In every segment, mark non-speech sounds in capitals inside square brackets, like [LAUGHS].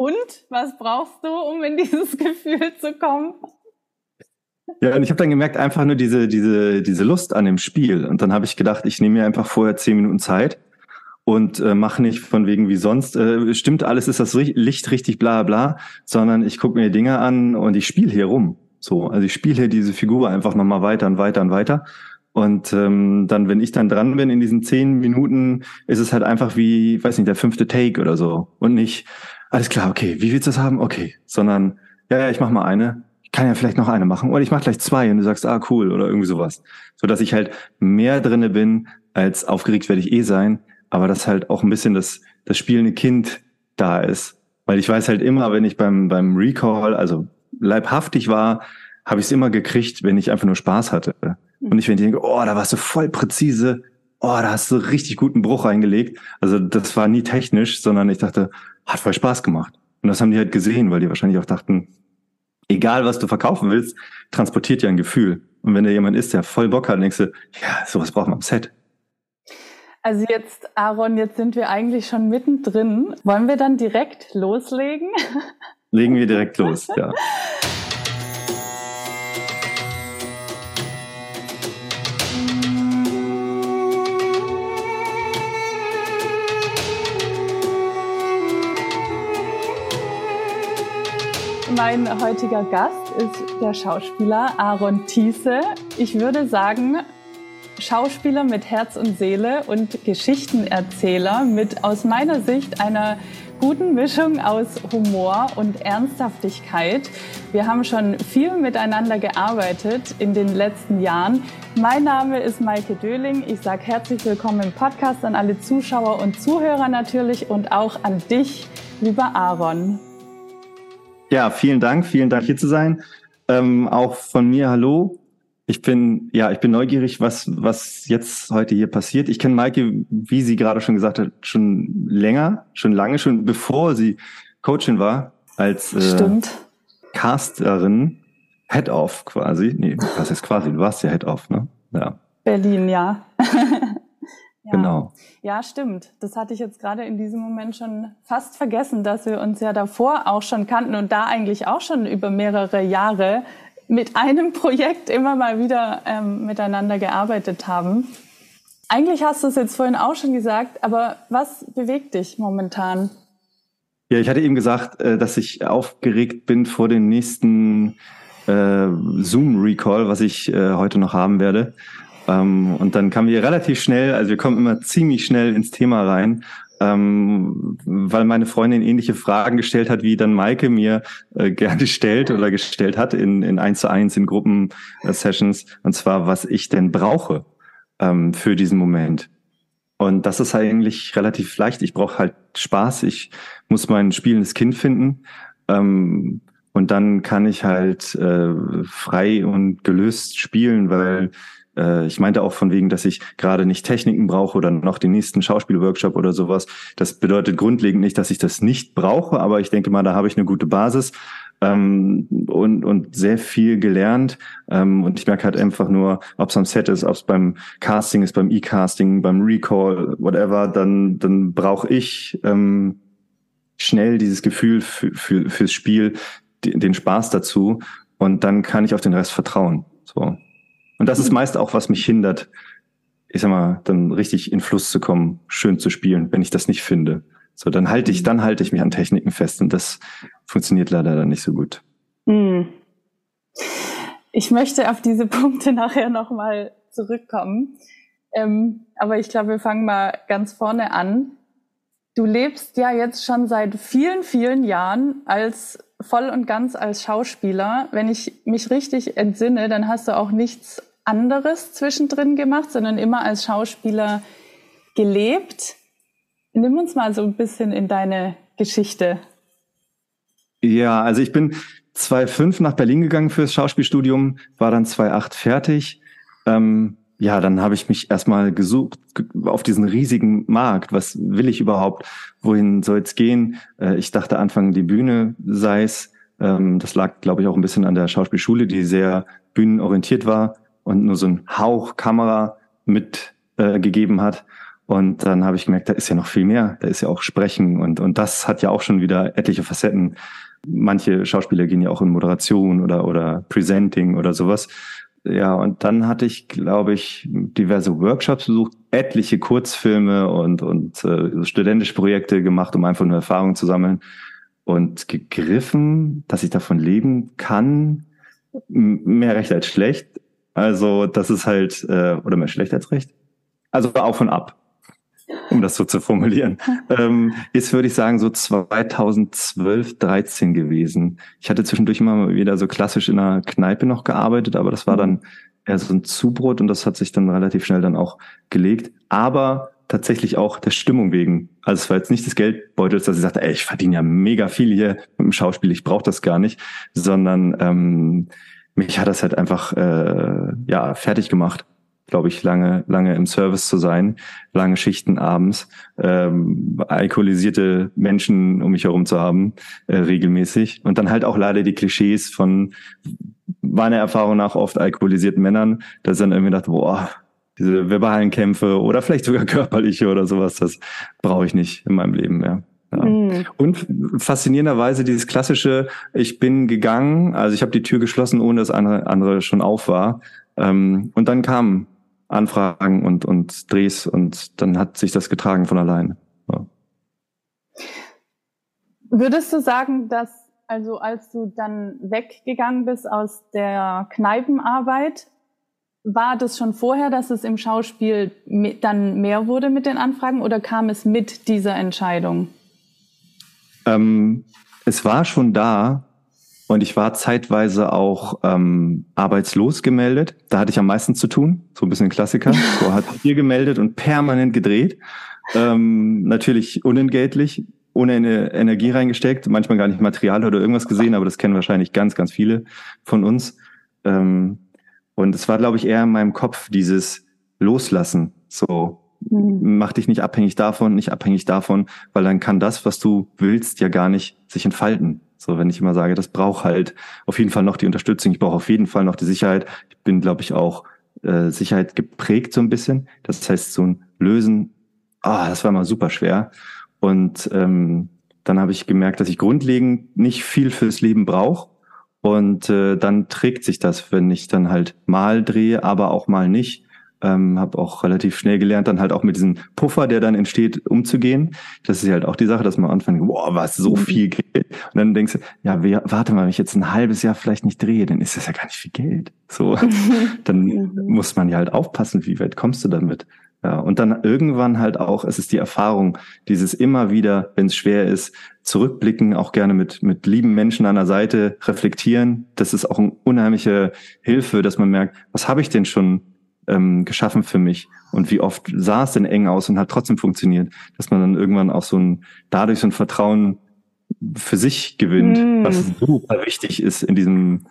Und was brauchst du, um in dieses [LAUGHS] Gefühl zu kommen? Ja, und ich habe dann gemerkt, einfach nur diese, diese, diese Lust an dem Spiel. Und dann habe ich gedacht, ich nehme mir einfach vorher zehn Minuten Zeit und äh, mache nicht von wegen wie sonst, äh, stimmt alles, ist das Licht richtig, bla bla, sondern ich gucke mir Dinge an und ich spiele hier rum. So, also ich spiele hier diese Figur einfach nochmal weiter und weiter und weiter. Und ähm, dann, wenn ich dann dran bin in diesen zehn Minuten, ist es halt einfach wie, weiß nicht, der fünfte Take oder so. Und nicht, alles klar, okay, wie willst du das haben? Okay. Sondern, ja, ja, ich mach mal eine. Ich kann ja vielleicht noch eine machen. Oder ich mach gleich zwei und du sagst, ah, cool, oder irgendwie sowas. So dass ich halt mehr drinne bin, als aufgeregt werde ich eh sein, aber dass halt auch ein bisschen das, das spielende Kind da ist. Weil ich weiß halt immer, wenn ich beim, beim Recall, also leibhaftig war, habe ich es immer gekriegt, wenn ich einfach nur Spaß hatte. Und nicht, wenn ich denke, oh, da warst du voll präzise, oh, da hast du richtig guten Bruch reingelegt. Also das war nie technisch, sondern ich dachte, hat voll Spaß gemacht. Und das haben die halt gesehen, weil die wahrscheinlich auch dachten, egal was du verkaufen willst, transportiert ja ein Gefühl. Und wenn da jemand ist, der voll Bock hat, dann denkst du, ja, sowas braucht man am Set. Also jetzt, Aaron, jetzt sind wir eigentlich schon mittendrin. Wollen wir dann direkt loslegen? Legen wir direkt los, ja. [LAUGHS] Mein heutiger Gast ist der Schauspieler Aaron Thiese. Ich würde sagen, Schauspieler mit Herz und Seele und Geschichtenerzähler mit aus meiner Sicht einer guten Mischung aus Humor und Ernsthaftigkeit. Wir haben schon viel miteinander gearbeitet in den letzten Jahren. Mein Name ist Maike Döling. Ich sage herzlich willkommen im Podcast an alle Zuschauer und Zuhörer natürlich und auch an dich, lieber Aaron. Ja, vielen Dank, vielen Dank hier zu sein. Ähm, auch von mir Hallo. Ich bin ja, ich bin neugierig, was was jetzt heute hier passiert. Ich kenne Maike, wie sie gerade schon gesagt hat, schon länger, schon lange, schon bevor sie Coachin war als äh, Casterin, Head-Off quasi. Nee, was ist quasi? Du warst ja Head-Off, ne? Ja. Berlin, ja. [LAUGHS] Ja. Genau. Ja, stimmt. Das hatte ich jetzt gerade in diesem Moment schon fast vergessen, dass wir uns ja davor auch schon kannten und da eigentlich auch schon über mehrere Jahre mit einem Projekt immer mal wieder ähm, miteinander gearbeitet haben. Eigentlich hast du es jetzt vorhin auch schon gesagt, aber was bewegt dich momentan? Ja, ich hatte eben gesagt, äh, dass ich aufgeregt bin vor dem nächsten äh, Zoom-Recall, was ich äh, heute noch haben werde. Ähm, und dann kamen wir relativ schnell, also wir kommen immer ziemlich schnell ins Thema rein, ähm, weil meine Freundin ähnliche Fragen gestellt hat, wie dann Maike mir äh, gerne stellt oder gestellt hat in, in 1 zu 1 in Gruppen-Sessions. Und zwar, was ich denn brauche ähm, für diesen Moment. Und das ist eigentlich relativ leicht. Ich brauche halt Spaß. Ich muss mein spielendes Kind finden. Ähm, und dann kann ich halt äh, frei und gelöst spielen, weil äh, ich meinte auch von wegen, dass ich gerade nicht Techniken brauche oder noch den nächsten Schauspielworkshop oder sowas. Das bedeutet grundlegend nicht, dass ich das nicht brauche, aber ich denke mal, da habe ich eine gute Basis ähm, und, und sehr viel gelernt. Ähm, und ich merke halt einfach nur, ob es am Set ist, ob es beim Casting ist, beim E-Casting, beim Recall, whatever, dann, dann brauche ich ähm, schnell dieses Gefühl für, für, fürs Spiel, den Spaß dazu und dann kann ich auf den Rest vertrauen. So. Und das ist meist auch, was mich hindert, ich sag mal, dann richtig in Fluss zu kommen, schön zu spielen, wenn ich das nicht finde. So, dann halte ich, dann halte ich mich an Techniken fest und das funktioniert leider dann nicht so gut. Hm. Ich möchte auf diese [LAUGHS] Punkte nachher nochmal zurückkommen. Ähm, aber ich glaube, wir fangen mal ganz vorne an. Du lebst ja jetzt schon seit vielen, vielen Jahren als voll und ganz als Schauspieler. Wenn ich mich richtig entsinne, dann hast du auch nichts anderes zwischendrin gemacht, sondern immer als Schauspieler gelebt. Nimm uns mal so ein bisschen in deine Geschichte. Ja, also ich bin 2005 nach Berlin gegangen fürs Schauspielstudium, war dann 2008 fertig. Ähm, ja, dann habe ich mich erstmal gesucht auf diesen riesigen Markt. Was will ich überhaupt? Wohin soll es gehen? Äh, ich dachte Anfang die Bühne sei es. Ähm, das lag, glaube ich, auch ein bisschen an der Schauspielschule, die sehr bühnenorientiert war und nur so ein Hauch Kamera mitgegeben äh, hat. Und dann habe ich gemerkt, da ist ja noch viel mehr. Da ist ja auch Sprechen und, und das hat ja auch schon wieder etliche Facetten. Manche Schauspieler gehen ja auch in Moderation oder, oder Presenting oder sowas. Ja, und dann hatte ich, glaube ich, diverse Workshops besucht, etliche Kurzfilme und, und äh, studentische Projekte gemacht, um einfach nur Erfahrung zu sammeln. Und gegriffen, dass ich davon leben kann, mehr recht als schlecht. Also das ist halt, äh, oder mehr schlecht als recht. Also auf und ab um das so zu formulieren, [LAUGHS] ähm, ist, würde ich sagen, so 2012, 13 gewesen. Ich hatte zwischendurch immer mal wieder so klassisch in einer Kneipe noch gearbeitet, aber das war dann eher so ein Zubrot und das hat sich dann relativ schnell dann auch gelegt. Aber tatsächlich auch der Stimmung wegen. Also es war jetzt nicht des Geldbeutels, dass ich sagte, ey, ich verdiene ja mega viel hier mit dem Schauspiel, ich brauche das gar nicht, sondern ähm, mich hat das halt einfach äh, ja fertig gemacht glaube ich, lange, lange im Service zu sein, lange Schichten abends, ähm, alkoholisierte Menschen um mich herum zu haben, äh, regelmäßig. Und dann halt auch leider die Klischees von meiner Erfahrung nach oft alkoholisierten Männern, dass dann irgendwie dachte, boah, diese verbalen Kämpfe oder vielleicht sogar [LAUGHS] körperliche oder sowas, das brauche ich nicht in meinem Leben mehr. Ja. Mhm. Und faszinierenderweise dieses klassische, ich bin gegangen, also ich habe die Tür geschlossen, ohne dass andere, andere schon auf war. Ähm, und dann kam Anfragen und, und Drehs und dann hat sich das getragen von alleine. Ja. Würdest du sagen, dass also als du dann weggegangen bist aus der Kneipenarbeit, war das schon vorher, dass es im Schauspiel dann mehr wurde mit den Anfragen oder kam es mit dieser Entscheidung? Ähm, es war schon da, und ich war zeitweise auch ähm, arbeitslos gemeldet. Da hatte ich am meisten zu tun. So ein bisschen Klassiker. [LAUGHS] So hat hier gemeldet und permanent gedreht. Ähm, natürlich unentgeltlich, ohne eine Energie reingesteckt, manchmal gar nicht Material oder irgendwas gesehen, aber das kennen wahrscheinlich ganz, ganz viele von uns. Ähm, und es war, glaube ich, eher in meinem Kopf dieses Loslassen. So, mhm. mach dich nicht abhängig davon, nicht abhängig davon, weil dann kann das, was du willst, ja gar nicht sich entfalten. So, wenn ich immer sage, das braucht halt auf jeden Fall noch die Unterstützung, ich brauche auf jeden Fall noch die Sicherheit. Ich bin, glaube ich, auch äh, Sicherheit geprägt so ein bisschen. Das heißt, so ein Lösen, ah, das war mal super schwer. Und ähm, dann habe ich gemerkt, dass ich grundlegend nicht viel fürs Leben brauche. Und äh, dann trägt sich das, wenn ich dann halt mal drehe, aber auch mal nicht. Ähm, habe auch relativ schnell gelernt, dann halt auch mit diesem Puffer, der dann entsteht, umzugehen. Das ist halt auch die Sache, dass man anfängt, boah, was so mhm. viel Geld. Und dann denkst du, ja, wer, warte mal, wenn ich jetzt ein halbes Jahr vielleicht nicht drehe, dann ist das ja gar nicht viel Geld. So, [LAUGHS] dann muss man ja halt aufpassen, wie weit kommst du damit. Ja, und dann irgendwann halt auch, es ist die Erfahrung, dieses immer wieder, wenn es schwer ist, zurückblicken, auch gerne mit, mit lieben Menschen an der Seite reflektieren. Das ist auch eine unheimliche Hilfe, dass man merkt, was habe ich denn schon ähm, geschaffen für mich und wie oft sah es denn eng aus und hat trotzdem funktioniert, dass man dann irgendwann auch so ein, dadurch so ein Vertrauen für sich gewinnt, mm. was super wichtig ist in diesem,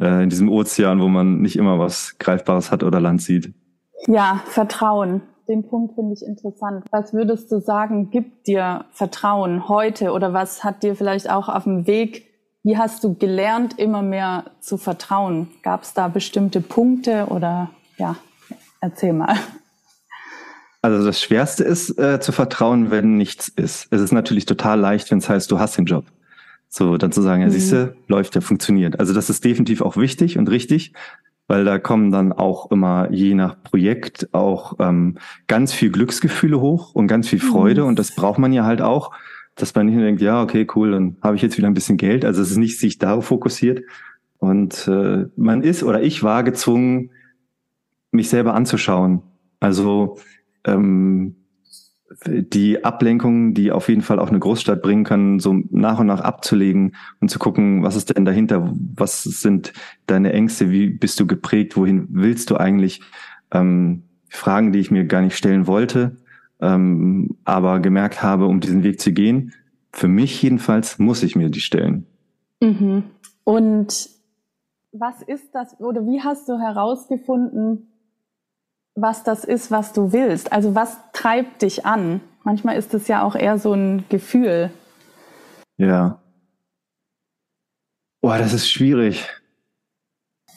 äh, in diesem Ozean, wo man nicht immer was Greifbares hat oder Land sieht. Ja, Vertrauen. Den Punkt finde ich interessant. Was würdest du sagen, gibt dir Vertrauen heute oder was hat dir vielleicht auch auf dem Weg, wie hast du gelernt, immer mehr zu vertrauen? Gab es da bestimmte Punkte oder ja? Erzähl mal. Also das Schwerste ist äh, zu vertrauen, wenn nichts ist. Es ist natürlich total leicht, wenn es heißt, du hast den Job. So, dann zu sagen, ja, mhm. siehste, läuft ja, funktioniert. Also das ist definitiv auch wichtig und richtig, weil da kommen dann auch immer je nach Projekt auch ähm, ganz viel Glücksgefühle hoch und ganz viel Freude mhm. und das braucht man ja halt auch, dass man nicht nur denkt, ja, okay, cool, dann habe ich jetzt wieder ein bisschen Geld. Also es ist nicht sich darauf fokussiert und äh, man ist oder ich war gezwungen, mich selber anzuschauen. Also ähm, die Ablenkungen, die auf jeden Fall auch eine Großstadt bringen kann, so nach und nach abzulegen und zu gucken, was ist denn dahinter, was sind deine Ängste, wie bist du geprägt, wohin willst du eigentlich? Ähm, Fragen, die ich mir gar nicht stellen wollte, ähm, aber gemerkt habe, um diesen Weg zu gehen, für mich jedenfalls muss ich mir die stellen. Mhm. Und was ist das oder wie hast du herausgefunden, was das ist, was du willst. Also was treibt dich an? Manchmal ist es ja auch eher so ein Gefühl. Ja. Boah, das ist schwierig.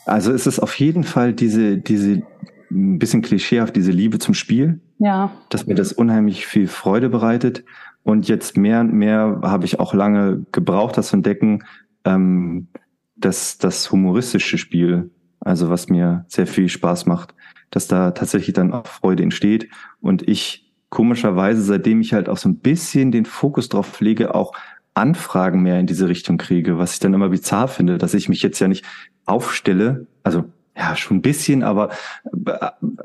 Also es ist auf jeden Fall diese, diese ein bisschen klischeehaft, diese Liebe zum Spiel. Ja. Dass mir das unheimlich viel Freude bereitet. Und jetzt mehr und mehr habe ich auch lange gebraucht, das zu entdecken, ähm, dass das humoristische Spiel, also was mir sehr viel Spaß macht, dass da tatsächlich dann auch Freude entsteht. Und ich komischerweise, seitdem ich halt auch so ein bisschen den Fokus drauf lege, auch Anfragen mehr in diese Richtung kriege, was ich dann immer bizarr finde, dass ich mich jetzt ja nicht aufstelle, also ja, schon ein bisschen, aber,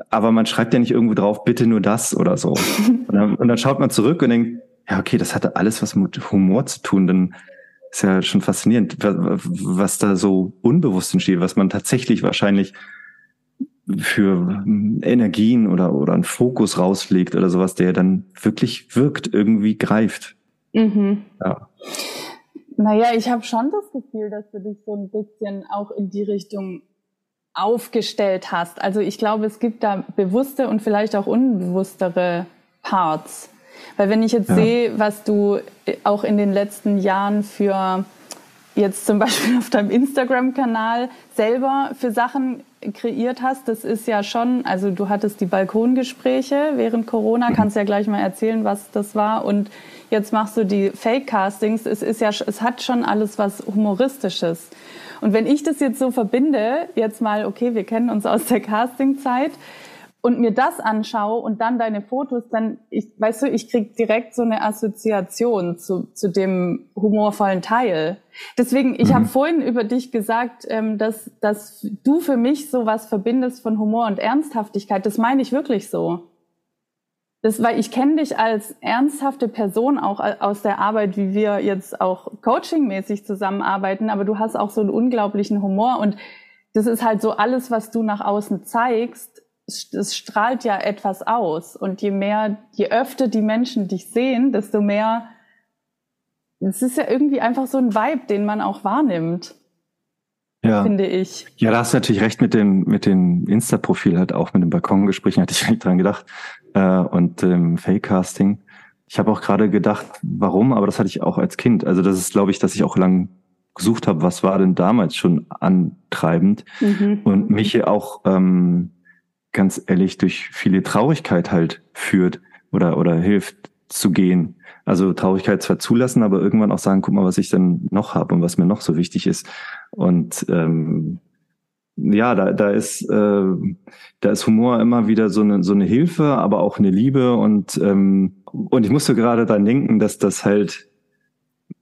aber man schreibt ja nicht irgendwo drauf, bitte nur das oder so. [LAUGHS] Und dann, und dann schaut man zurück und denkt, ja, okay, das hatte alles was mit Humor zu tun, dann ist ja schon faszinierend, was da so unbewusst entsteht, was man tatsächlich wahrscheinlich für Energien oder, oder einen Fokus rauslegt oder sowas, der dann wirklich wirkt, irgendwie greift. Mhm. Ja. Naja, ich habe schon das Gefühl, dass du dich so ein bisschen auch in die Richtung aufgestellt hast. Also ich glaube, es gibt da bewusste und vielleicht auch unbewusstere Parts. Weil wenn ich jetzt ja. sehe, was du auch in den letzten Jahren für jetzt zum [LAUGHS] Beispiel auf deinem Instagram-Kanal selber für Sachen kreiert hast, das ist ja schon, also du hattest die Balkongespräche während Corona, kannst ja gleich mal erzählen, was das war und jetzt machst du die Fake-Castings, es ist ja, es hat schon alles was Humoristisches. Und wenn ich das jetzt so verbinde, jetzt mal, okay, wir kennen uns aus der Castingzeit und mir das anschaue und dann deine Fotos, dann, ich, weißt du, ich krieg direkt so eine Assoziation zu, zu dem humorvollen Teil. Deswegen, ich mhm. habe vorhin über dich gesagt, ähm, dass, dass du für mich so was verbindest von Humor und Ernsthaftigkeit. Das meine ich wirklich so. Das, weil ich kenne dich als ernsthafte Person auch aus der Arbeit, wie wir jetzt auch coachingmäßig zusammenarbeiten, aber du hast auch so einen unglaublichen Humor und das ist halt so alles, was du nach außen zeigst, es strahlt ja etwas aus und je mehr, je öfter die Menschen dich sehen, desto mehr, es ist ja irgendwie einfach so ein Vibe, den man auch wahrnimmt. Ja. Finde ich. Ja, da hast du natürlich recht mit dem, mit dem Insta-Profil, halt auch mit dem Balkongesprächen, hatte ich [LAUGHS] nicht dran gedacht äh, und ähm, Fake-Casting. Ich habe auch gerade gedacht, warum, aber das hatte ich auch als Kind. Also das ist, glaube ich, dass ich auch lang gesucht habe, was war denn damals schon antreibend mhm. und mich auch ähm, ganz ehrlich durch viele Traurigkeit halt führt oder oder hilft zu gehen. Also Traurigkeit zwar zulassen, aber irgendwann auch sagen, guck mal, was ich denn noch habe und was mir noch so wichtig ist. Und ähm, ja, da, da ist äh, da ist Humor immer wieder so eine so eine Hilfe, aber auch eine Liebe und ähm, und ich musste gerade dann denken, dass das halt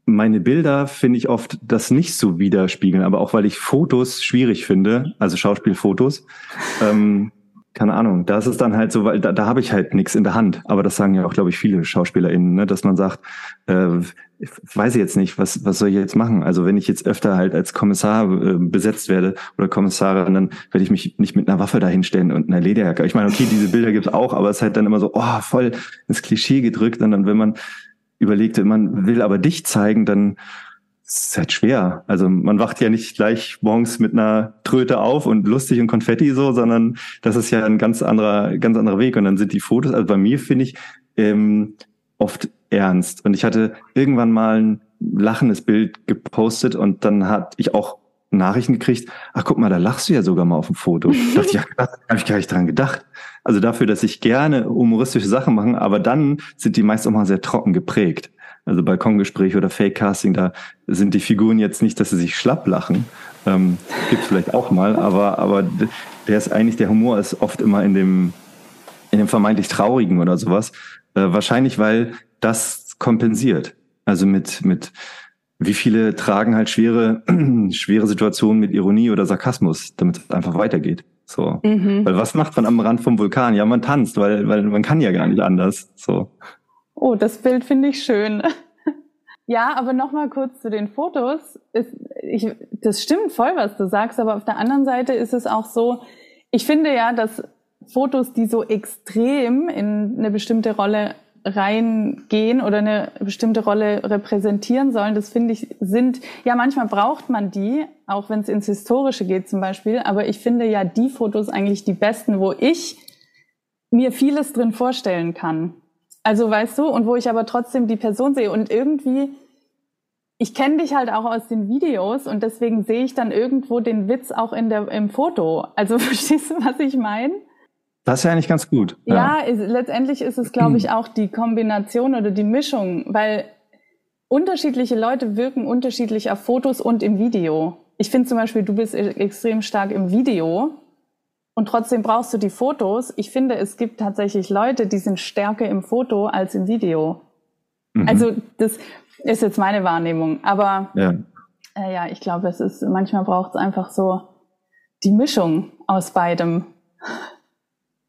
meine Bilder finde ich oft das nicht so widerspiegeln, aber auch weil ich Fotos schwierig finde, also Schauspielfotos. Ähm, keine Ahnung, da ist es dann halt so, weil da, da habe ich halt nichts in der Hand. Aber das sagen ja auch, glaube ich, viele SchauspielerInnen, ne? dass man sagt, äh, ich weiß jetzt nicht, was, was soll ich jetzt machen? Also wenn ich jetzt öfter halt als Kommissar äh, besetzt werde oder Kommissarin, dann werde ich mich nicht mit einer Waffe dahinstellen und einer Lederjacke. Ich meine, okay, diese Bilder gibt's auch, aber es ist halt dann immer so, oh, voll ins Klischee gedrückt. Und dann, wenn man überlegt, man will aber dich zeigen, dann es ist halt schwer. Also man wacht ja nicht gleich morgens mit einer Tröte auf und lustig und Konfetti so, sondern das ist ja ein ganz anderer, ganz anderer Weg. Und dann sind die Fotos, also bei mir finde ich, ähm, oft ernst. Und ich hatte irgendwann mal ein lachendes Bild gepostet und dann hatte ich auch Nachrichten gekriegt, ach guck mal, da lachst du ja sogar mal auf dem Foto. [LAUGHS] da dachte ich, ja, da habe ich gar nicht dran gedacht. Also dafür, dass ich gerne humoristische Sachen mache, aber dann sind die meist auch mal sehr trocken geprägt also Balkongespräch oder Fake-Casting, da sind die Figuren jetzt nicht, dass sie sich schlapp lachen. Ähm, Gibt vielleicht auch mal, aber, aber der ist eigentlich, der Humor ist oft immer in dem, in dem vermeintlich Traurigen oder sowas. Äh, wahrscheinlich, weil das kompensiert. Also mit, mit, wie viele tragen halt schwere, [CLEARS THROAT] schwere Situationen mit Ironie oder Sarkasmus, damit es einfach weitergeht. So. Mhm. Weil was macht man am Rand vom Vulkan? Ja, man tanzt, weil, weil man kann ja gar nicht anders. So. Oh, das Bild finde ich schön. [LAUGHS] ja, aber nochmal kurz zu den Fotos. Ist, ich, das stimmt voll, was du sagst, aber auf der anderen Seite ist es auch so, ich finde ja, dass Fotos, die so extrem in eine bestimmte Rolle reingehen oder eine bestimmte Rolle repräsentieren sollen, das finde ich sind, ja manchmal braucht man die, auch wenn es ins Historische geht zum Beispiel, aber ich finde ja die Fotos eigentlich die besten, wo ich mir vieles drin vorstellen kann. Also weißt du, und wo ich aber trotzdem die Person sehe und irgendwie, ich kenne dich halt auch aus den Videos und deswegen sehe ich dann irgendwo den Witz auch in der, im Foto. Also [LAUGHS] verstehst du, was ich meine? Das ist ja eigentlich ganz gut. Ja, ja ist, letztendlich ist es, glaube ich, auch die Kombination oder die Mischung, weil unterschiedliche Leute wirken unterschiedlich auf Fotos und im Video. Ich finde zum Beispiel, du bist e-, extrem stark im Video und trotzdem brauchst du die Fotos. Ich finde, es gibt tatsächlich Leute, die sind stärker im Foto als im Video. Mhm. Also das ist jetzt meine Wahrnehmung. Aber ja, äh, ja ich glaube, es ist manchmal braucht es einfach so die Mischung aus beidem.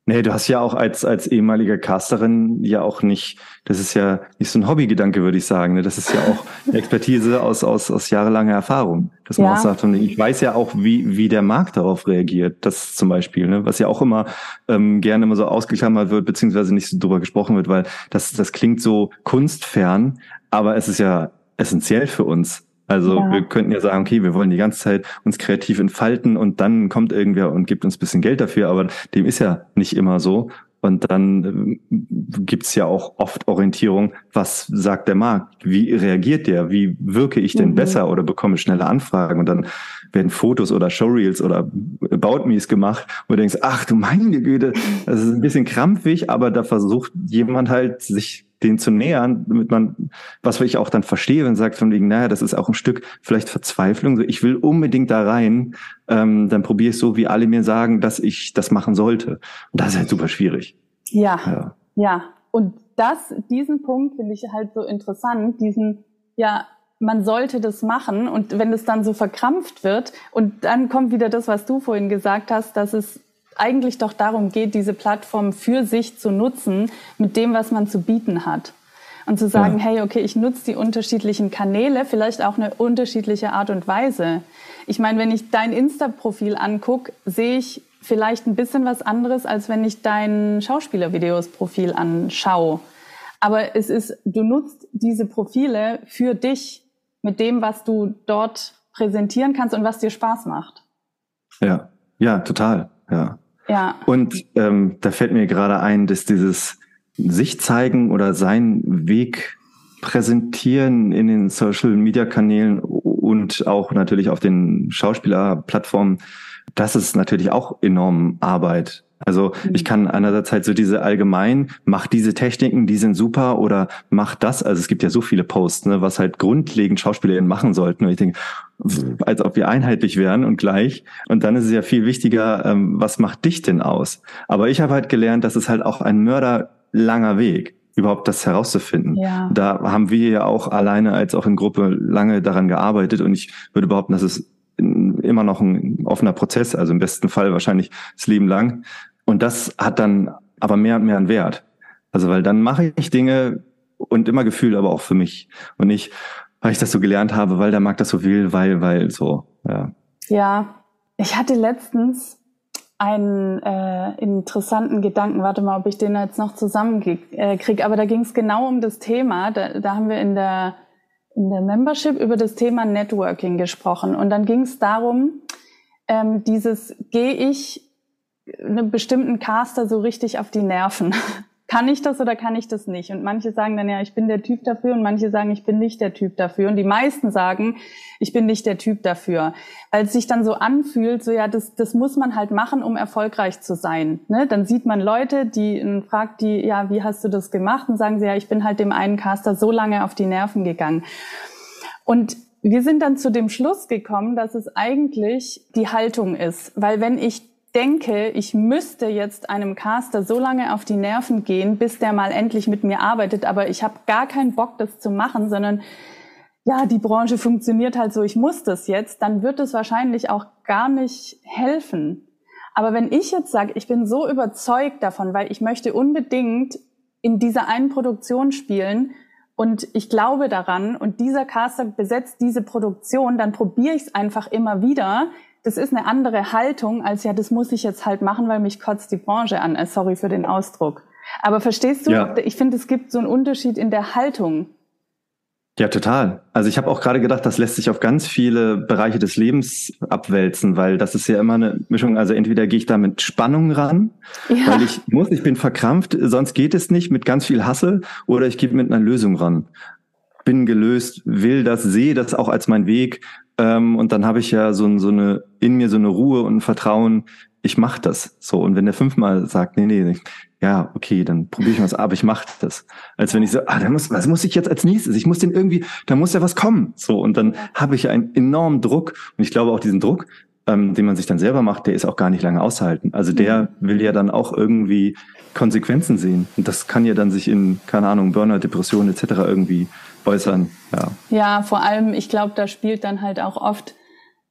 Nee, du hast ja auch als, als ehemalige Casterin ja auch nicht, das ist ja nicht so ein Hobbygedanke, würde ich sagen. Ne? Das ist ja auch Expertise aus, aus, aus jahrelanger Erfahrung. Dass man ja. auch sagt, und ich weiß ja auch, wie, wie der Markt darauf reagiert. Das zum Beispiel, ne? was ja auch immer ähm, gerne immer so ausgeklammert wird, beziehungsweise nicht so drüber gesprochen wird, weil das, das klingt so kunstfern, aber es ist ja essentiell für uns. Also ja. wir könnten ja sagen, okay, wir wollen die ganze Zeit uns kreativ entfalten und dann kommt irgendwer und gibt uns bisschen Geld dafür, aber dem ist ja nicht immer so. Und dann äh, gibt's ja auch oft Orientierung, was sagt der Markt? Wie reagiert der? Wie wirke ich denn mhm. besser oder bekomme schnelle Anfragen? Und dann werden Fotos oder Showreels oder About Me's gemacht, wo du denkst, ach du meine Güte, das ist ein bisschen krampfig, aber da versucht jemand halt sich den zu nähern, damit man, was ich auch dann verstehe, wenn sagt von wegen, naja, das ist auch ein Stück vielleicht Verzweiflung, so ich will unbedingt da rein, ähm, dann probiere ich so, wie alle mir sagen, dass ich das machen sollte. Und das ist halt super schwierig. Ja, ja, ja. Und das, diesen Punkt finde ich halt so interessant, diesen, ja, man sollte das machen und wenn es dann so verkrampft wird und dann kommt wieder das, was du vorhin gesagt hast, dass es eigentlich doch darum geht, diese Plattform für sich zu nutzen mit dem, was man zu bieten hat. Und zu sagen, ja. hey, okay, ich nutze die unterschiedlichen Kanäle, vielleicht auch eine unterschiedliche Art und Weise. Ich meine, wenn ich dein Insta-Profil angucke, sehe ich vielleicht ein bisschen was anderes, als wenn ich dein Schauspielervideos-Profil anschaue. Aber es ist, du nutzt diese Profile für dich mit dem, was du dort präsentieren kannst und was dir Spaß macht. Ja, ja, total, ja. Ja. Und ähm, da fällt mir gerade ein, dass dieses sich zeigen oder seinen Weg präsentieren in den Social Media Kanälen und auch natürlich auf den Schauspielerplattformen, das ist natürlich auch enorm Arbeit. Also mhm. ich kann einerseits halt so diese allgemein, mach diese Techniken, die sind super oder mach das. Also es gibt ja so viele Posts, ne, was halt grundlegend SchauspielerInnen machen sollten. Und ich denke, als ob wir einheitlich wären und gleich. Und dann ist es ja viel wichtiger, ähm, was macht dich denn aus? Aber ich habe halt gelernt, dass es halt auch ein mörderlanger Weg überhaupt das herauszufinden. Ja. Da haben wir ja auch alleine als auch in Gruppe lange daran gearbeitet und ich würde behaupten, dass es immer noch ein offener Prozess, also im besten Fall wahrscheinlich das Leben lang. Und das hat dann aber mehr und mehr einen Wert. Also weil dann mache ich Dinge und immer Gefühl, aber auch für mich. Und nicht, weil ich das so gelernt habe, weil der Markt das so will, weil, weil so. Ja, ja ich hatte letztens einen äh, interessanten Gedanken. Warte mal, ob ich den jetzt noch zusammenkriege. Äh, aber da ging es genau um das Thema. Da, da haben wir in der in der Membership über das Thema Networking gesprochen. Und dann ging es darum, ähm, dieses, gehe ich einem bestimmten Caster so richtig auf die Nerven? [LAUGHS] kann ich das oder kann ich das nicht? Und manche sagen dann, ja, ich bin der Typ dafür und manche sagen, ich bin nicht der Typ dafür. Und die meisten sagen, ich bin nicht der Typ dafür. Weil es sich dann so anfühlt, so ja, das, das muss man halt machen, um erfolgreich zu sein. Ne? Dann sieht man Leute, die fragt die, ja, wie hast du das gemacht? Und sagen sie, ja, ich bin halt dem einen Caster so lange auf die Nerven gegangen. Und wir sind dann zu dem Schluss gekommen, dass es eigentlich die Haltung ist. Weil wenn ich denke, ich müsste jetzt einem Caster so lange auf die Nerven gehen, bis der mal endlich mit mir arbeitet, aber ich habe gar keinen Bock, das zu machen, sondern ja, die Branche funktioniert halt so, ich muss das jetzt, dann wird es wahrscheinlich auch gar nicht helfen. Aber wenn ich jetzt sage, ich bin so überzeugt davon, weil ich möchte unbedingt in dieser einen Produktion spielen und ich glaube daran und dieser Caster besetzt diese Produktion, dann probiere ich es einfach immer wieder, das ist eine andere Haltung als ja, das muss ich jetzt halt machen, weil mich kotzt die Branche an. Äh, sorry für den Ausdruck. Aber verstehst du? Ja. Ich finde, es gibt so einen Unterschied in der Haltung. Ja, total. Also ich habe auch gerade gedacht, das lässt sich auf ganz viele Bereiche des Lebens abwälzen, weil das ist ja immer eine Mischung. Also entweder gehe ich da mit Spannung ran, ja. weil ich muss, ich bin verkrampft, sonst geht es nicht mit ganz viel Hassel, oder ich gehe mit einer Lösung ran. Bin gelöst, will das, sehe das auch als mein Weg, ähm, und dann habe ich ja so, so eine in mir so eine Ruhe und ein Vertrauen. ich mach das. So, und wenn der fünfmal sagt, nee, nee, ja, okay, dann probiere ich was, aber ich mach das. Als wenn ich so, ah, da muss, was muss ich jetzt als nächstes? Ich muss den irgendwie, da muss ja was kommen. So, und dann habe ich einen enormen Druck. Und ich glaube auch diesen Druck, ähm, den man sich dann selber macht, der ist auch gar nicht lange aushalten. Also der mhm. will ja dann auch irgendwie Konsequenzen sehen. Und das kann ja dann sich in, keine Ahnung, Burnout, Depression etc. irgendwie äußern. Ja, ja vor allem, ich glaube, da spielt dann halt auch oft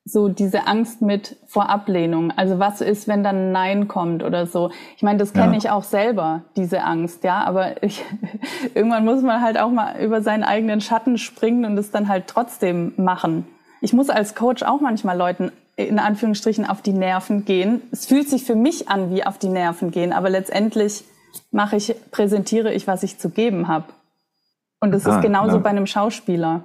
so diese Angst mit vor Ablehnung. Also was ist, wenn dann Nein kommt oder so. Ich meine, das kenne ja. ich auch selber, diese Angst, ja. Aber ich, [LAUGHS] irgendwann muss man halt auch mal über seinen eigenen Schatten springen und es dann halt trotzdem machen. Ich muss als Coach auch manchmal Leuten in Anführungsstrichen auf die Nerven gehen. Es fühlt sich für mich an wie auf die Nerven gehen, aber letztendlich mache ich, präsentiere ich, was ich zu geben habe. Und es ah, ist genauso ja. bei einem Schauspieler.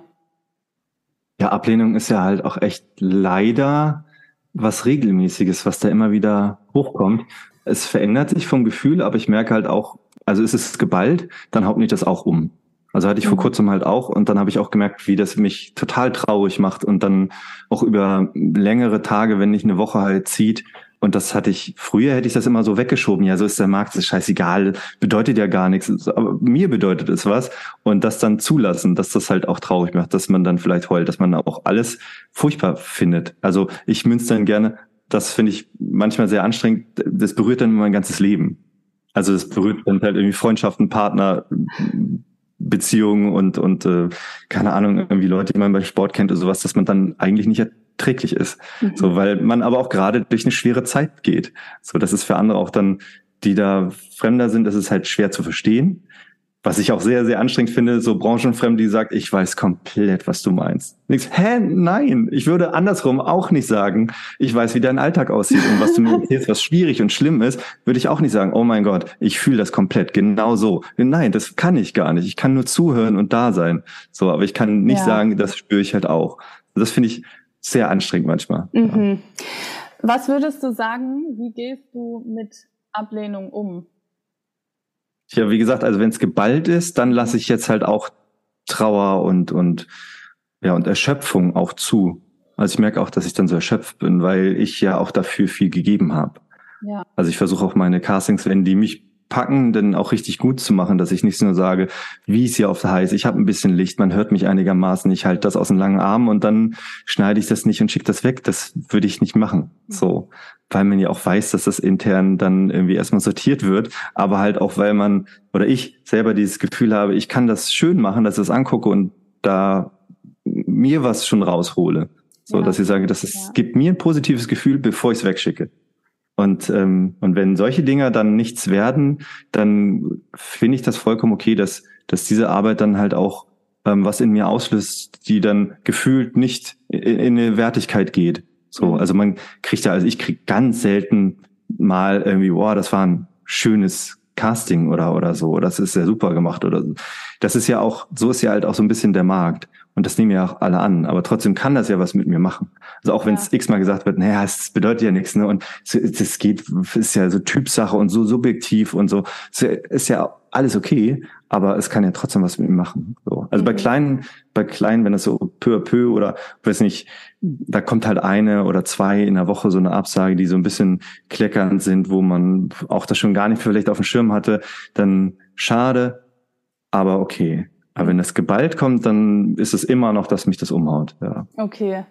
Ja, Ablehnung ist ja halt auch echt leider was Regelmäßiges, was da immer wieder hochkommt. Es verändert sich vom Gefühl, aber ich merke halt auch, also ist es geballt, dann haut mich das auch um. Also hatte ich vor mhm. kurzem halt auch und dann habe ich auch gemerkt, wie das mich total traurig macht und dann auch über längere Tage, wenn nicht eine Woche halt zieht, und das hatte ich, früher hätte ich das immer so weggeschoben. Ja, so ist der Markt, das ist scheißegal, bedeutet ja gar nichts. Aber mir bedeutet es was. Und das dann zulassen, dass das halt auch traurig macht, dass man dann vielleicht heult, dass man auch alles furchtbar findet. Also ich münze dann gerne, das finde ich manchmal sehr anstrengend, das berührt dann mein ganzes Leben. Also das berührt dann halt irgendwie Freundschaften, Partner, Beziehungen und, und äh, keine Ahnung, irgendwie Leute, die man beim Sport kennt oder sowas, dass man dann eigentlich nicht träglich ist. Mhm. So, weil man aber auch gerade durch eine schwere Zeit geht. So, das ist für andere auch dann, die da fremder sind, das ist halt schwer zu verstehen. Was ich auch sehr, sehr anstrengend finde, so branchenfremd, die sagt, ich weiß komplett, was du meinst. Nichts, hä? Nein. Ich würde andersrum auch nicht sagen, ich weiß, wie dein Alltag aussieht und was du mir [LAUGHS] erzählst, was schwierig und schlimm ist, würde ich auch nicht sagen, oh mein Gott, ich fühle das komplett, genau so. Nein, das kann ich gar nicht. Ich kann nur zuhören und da sein. So, aber ich kann nicht ja. sagen, das spüre ich halt auch. Das finde ich, sehr anstrengend manchmal. Mhm. Was würdest du sagen, wie gehst du mit Ablehnung um? Ja, wie gesagt, also wenn es geballt ist, dann lasse ich jetzt halt auch Trauer und, und, ja, und Erschöpfung auch zu. Also ich merke auch, dass ich dann so erschöpft bin, weil ich ja auch dafür viel gegeben habe. Ja. Also ich versuche auch meine Castings, wenn die mich packen, denn auch richtig gut zu machen, dass ich nicht nur sage, wie es hier auf der heiß, ich habe ein bisschen Licht, man hört mich einigermaßen, ich halte das aus dem langen Arm und dann schneide ich das nicht und schicke das weg. Das würde ich nicht machen. So, weil man ja auch weiß, dass das intern dann irgendwie erstmal sortiert wird, aber halt auch, weil man oder ich selber dieses Gefühl habe, ich kann das schön machen, dass ich das angucke und da mir was schon raushole. So, ja. dass ich sage, das ist, ja. gibt mir ein positives Gefühl, bevor ich es wegschicke. Und, ähm, und wenn solche Dinger dann nichts werden, dann finde ich das vollkommen okay, dass, dass diese Arbeit dann halt auch ähm, was in mir auslöst, die dann gefühlt nicht in, in eine Wertigkeit geht. So, mhm. also man kriegt ja, also ich krieg ganz selten mal irgendwie, wow, das war ein schönes Casting oder oder so, das ist ja super gemacht oder so. Das ist ja auch, so ist ja halt auch so ein bisschen der Markt. Und das nehmen ja auch alle an. Aber trotzdem kann das ja was mit mir machen. Also auch wenn es x-mal gesagt wird, naja, es bedeutet ja nichts, ne? Und es geht, ist ja so Typsache und so subjektiv und so. Es ist ja alles okay, aber es kann ja trotzdem was mit mir machen. So. Also mhm. bei kleinen, bei kleinen, wenn das so peu à peu oder weiß nicht, da kommt halt eine oder zwei in der Woche so eine Absage, die so ein bisschen kleckernd sind, wo man auch das schon gar nicht vielleicht auf dem Schirm hatte, dann schade, aber okay. Aber wenn das geballt kommt, dann ist es immer noch, dass mich das umhaut. Ja. Okay.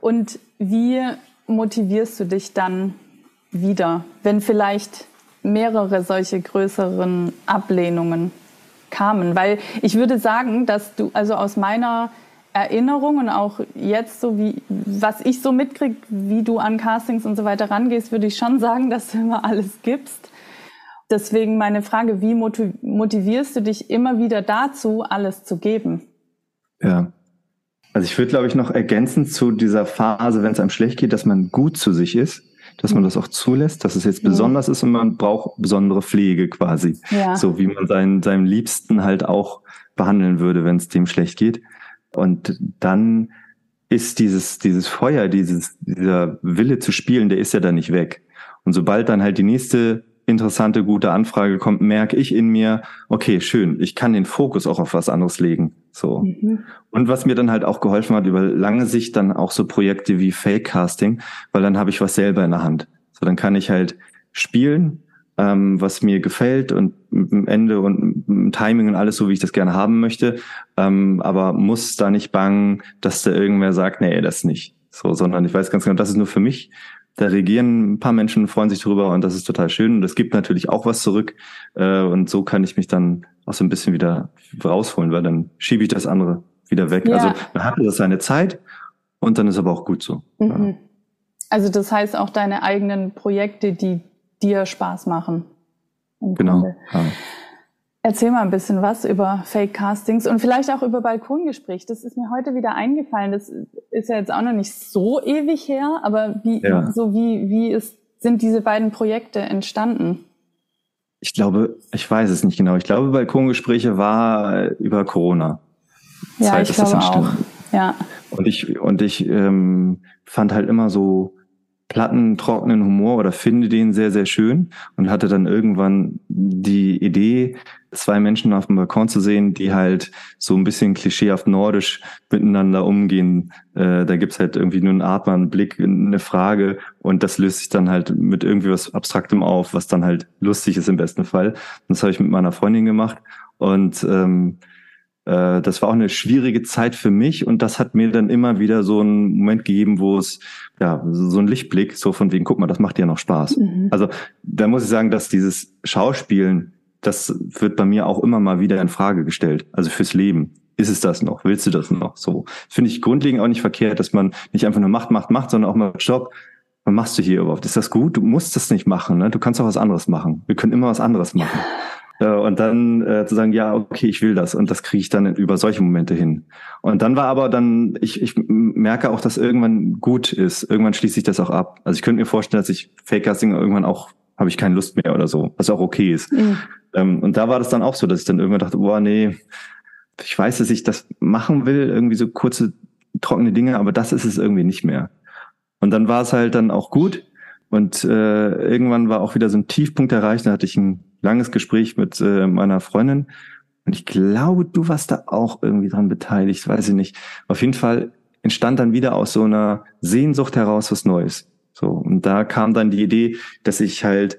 Und wie motivierst du dich dann wieder, wenn vielleicht mehrere solche größeren Ablehnungen kamen? Weil ich würde sagen, dass du, also aus meiner Erinnerung und auch jetzt so wie, was ich so mitkriege, wie du an Castings und so weiter rangehst, würde ich schon sagen, [LAUGHS] dass du immer alles gibst. Deswegen meine Frage, wie motivierst du dich immer wieder dazu, alles zu geben? Ja. Also ich würde, glaube ich, noch ergänzen zu dieser Phase, wenn es einem schlecht geht, dass man gut zu sich ist, dass man das auch zulässt, dass es jetzt besonders ist und man braucht besondere Pflege quasi. Ja. So wie man seinen, seinem Liebsten halt auch behandeln würde, wenn es dem schlecht geht. Und dann ist dieses, dieses Feuer, dieses, dieser Wille zu spielen, der ist ja dann nicht weg. Und sobald dann halt die nächste interessante, gute Anfrage kommt, merke ich in mir, okay, schön, ich kann den Fokus auch auf was anderes legen. So. Mhm. Und was mir dann halt auch geholfen hat, über lange Sicht dann auch so Projekte wie Fake Casting, weil dann habe ich was selber in der Hand. So, dann kann ich halt spielen, ähm, was mir gefällt und im Ende und im Timing und alles so, wie ich das gerne haben möchte. Ähm, aber muss da nicht bangen, dass da irgendwer sagt, nee, das nicht. So, sondern ich weiß ganz genau, das ist nur für mich. Da reagieren ein paar Menschen, freuen sich drüber und das ist total schön. Und es gibt natürlich auch was zurück. Äh, und so kann ich mich dann auch so ein bisschen wieder rausholen, weil dann schiebe ich das andere wieder weg. Ja. Also man hatte das seine Zeit und dann ist aber auch gut so. Mhm. Ja. Also das heißt auch deine eigenen Projekte, die dir Spaß machen. Genau. Ja. Erzähl mal ein bisschen was über Fake Castings und vielleicht auch über Balkongespräch. Das ist mir heute wieder eingefallen. Das ist ja jetzt auch noch nicht so ewig her, aber wie, ja. so wie, wie ist, sind diese beiden Projekte entstanden? Ich glaube, ich weiß es nicht genau. Ich glaube, Balkongespräche war über Corona. Ja, Zeit ich glaube auch. Ja. Und ich, und ich ähm, fand halt immer so, platten, trockenen Humor oder finde den sehr, sehr schön und hatte dann irgendwann die Idee, zwei Menschen auf dem Balkon zu sehen, die halt so ein bisschen klischeehaft nordisch miteinander umgehen. Äh, da gibt's halt irgendwie nur einen Atmen, einen Blick, eine Frage und das löst sich dann halt mit irgendwie was Abstraktem auf, was dann halt lustig ist im besten Fall. Und das habe ich mit meiner Freundin gemacht und ähm, äh, das war auch eine schwierige Zeit für mich und das hat mir dann immer wieder so einen Moment gegeben, wo es ja so ein Lichtblick, so von wegen, guck mal, das macht dir noch Spaß. Mhm. Also da muss ich sagen, dass dieses Schauspielen, das wird bei mir auch immer mal wieder in Frage gestellt. Also fürs Leben. Ist es das noch? Willst du das noch? So finde ich grundlegend auch nicht verkehrt, dass man nicht einfach nur macht, macht, macht, sondern auch mal Stopp. Was machst du hier überhaupt? Ist das gut? Du musst das nicht machen. Ne? Du kannst auch was anderes machen. Wir können immer was anderes machen. Äh, und dann äh, zu sagen, ja, okay, ich will das und das kriege ich dann über solche Momente hin. Und dann war aber dann, ich, ich merke auch, dass irgendwann gut ist. Irgendwann schließe ich das auch ab. Also ich könnte mir vorstellen, dass ich Fake-Casting irgendwann auch, habe ich keine Lust mehr oder so, was auch okay ist. Mhm. Ähm, und da war das dann auch so, dass ich dann irgendwann dachte, boah, nee, ich weiß, dass ich das machen will, irgendwie so kurze, trockene Dinge, aber das ist es irgendwie nicht mehr. Und dann war es halt dann auch gut. Und äh, irgendwann war auch wieder so ein Tiefpunkt erreicht. Da hatte ich ein langes Gespräch mit äh, meiner Freundin. Und ich glaube, du warst da auch irgendwie dran beteiligt, weiß ich nicht. Auf jeden Fall entstand dann wieder aus so einer Sehnsucht heraus was Neues. So. Und da kam dann die Idee, dass ich halt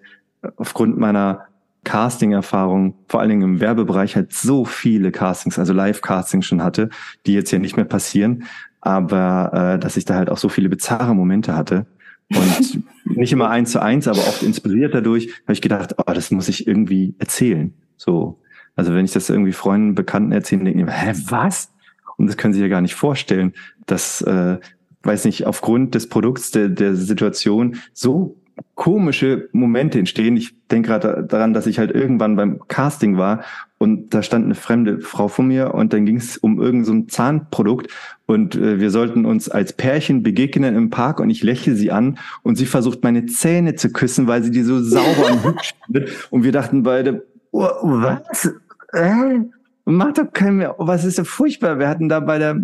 aufgrund meiner Casting-Erfahrung, vor allen Dingen im Werbebereich, halt so viele Castings, also Live-Castings schon hatte, die jetzt ja nicht mehr passieren, aber äh, dass ich da halt auch so viele bizarre Momente hatte, und [LAUGHS] nicht immer eins zu eins, aber oft inspiriert dadurch, habe ich gedacht, oh, das muss ich irgendwie erzählen. So. Also wenn ich das irgendwie Freunden, Bekannten erzähle, denke ich, hä, was? Und das können sie ja gar nicht vorstellen, dass, äh, weiß nicht, aufgrund des Produkts, der, der Situation so komische Momente entstehen. Ich denke gerade daran, dass ich halt irgendwann beim Casting war und da stand eine fremde Frau vor mir und dann ging es um irgendein so Zahnprodukt und äh, wir sollten uns als Pärchen begegnen im Park und ich lächle sie an und sie versucht meine Zähne zu küssen, weil sie die so sauber und hübsch [LAUGHS] findet und wir dachten beide, oh, was? Äh? Macht doch keinen mehr. Oh, was ist denn furchtbar? Wir hatten da bei der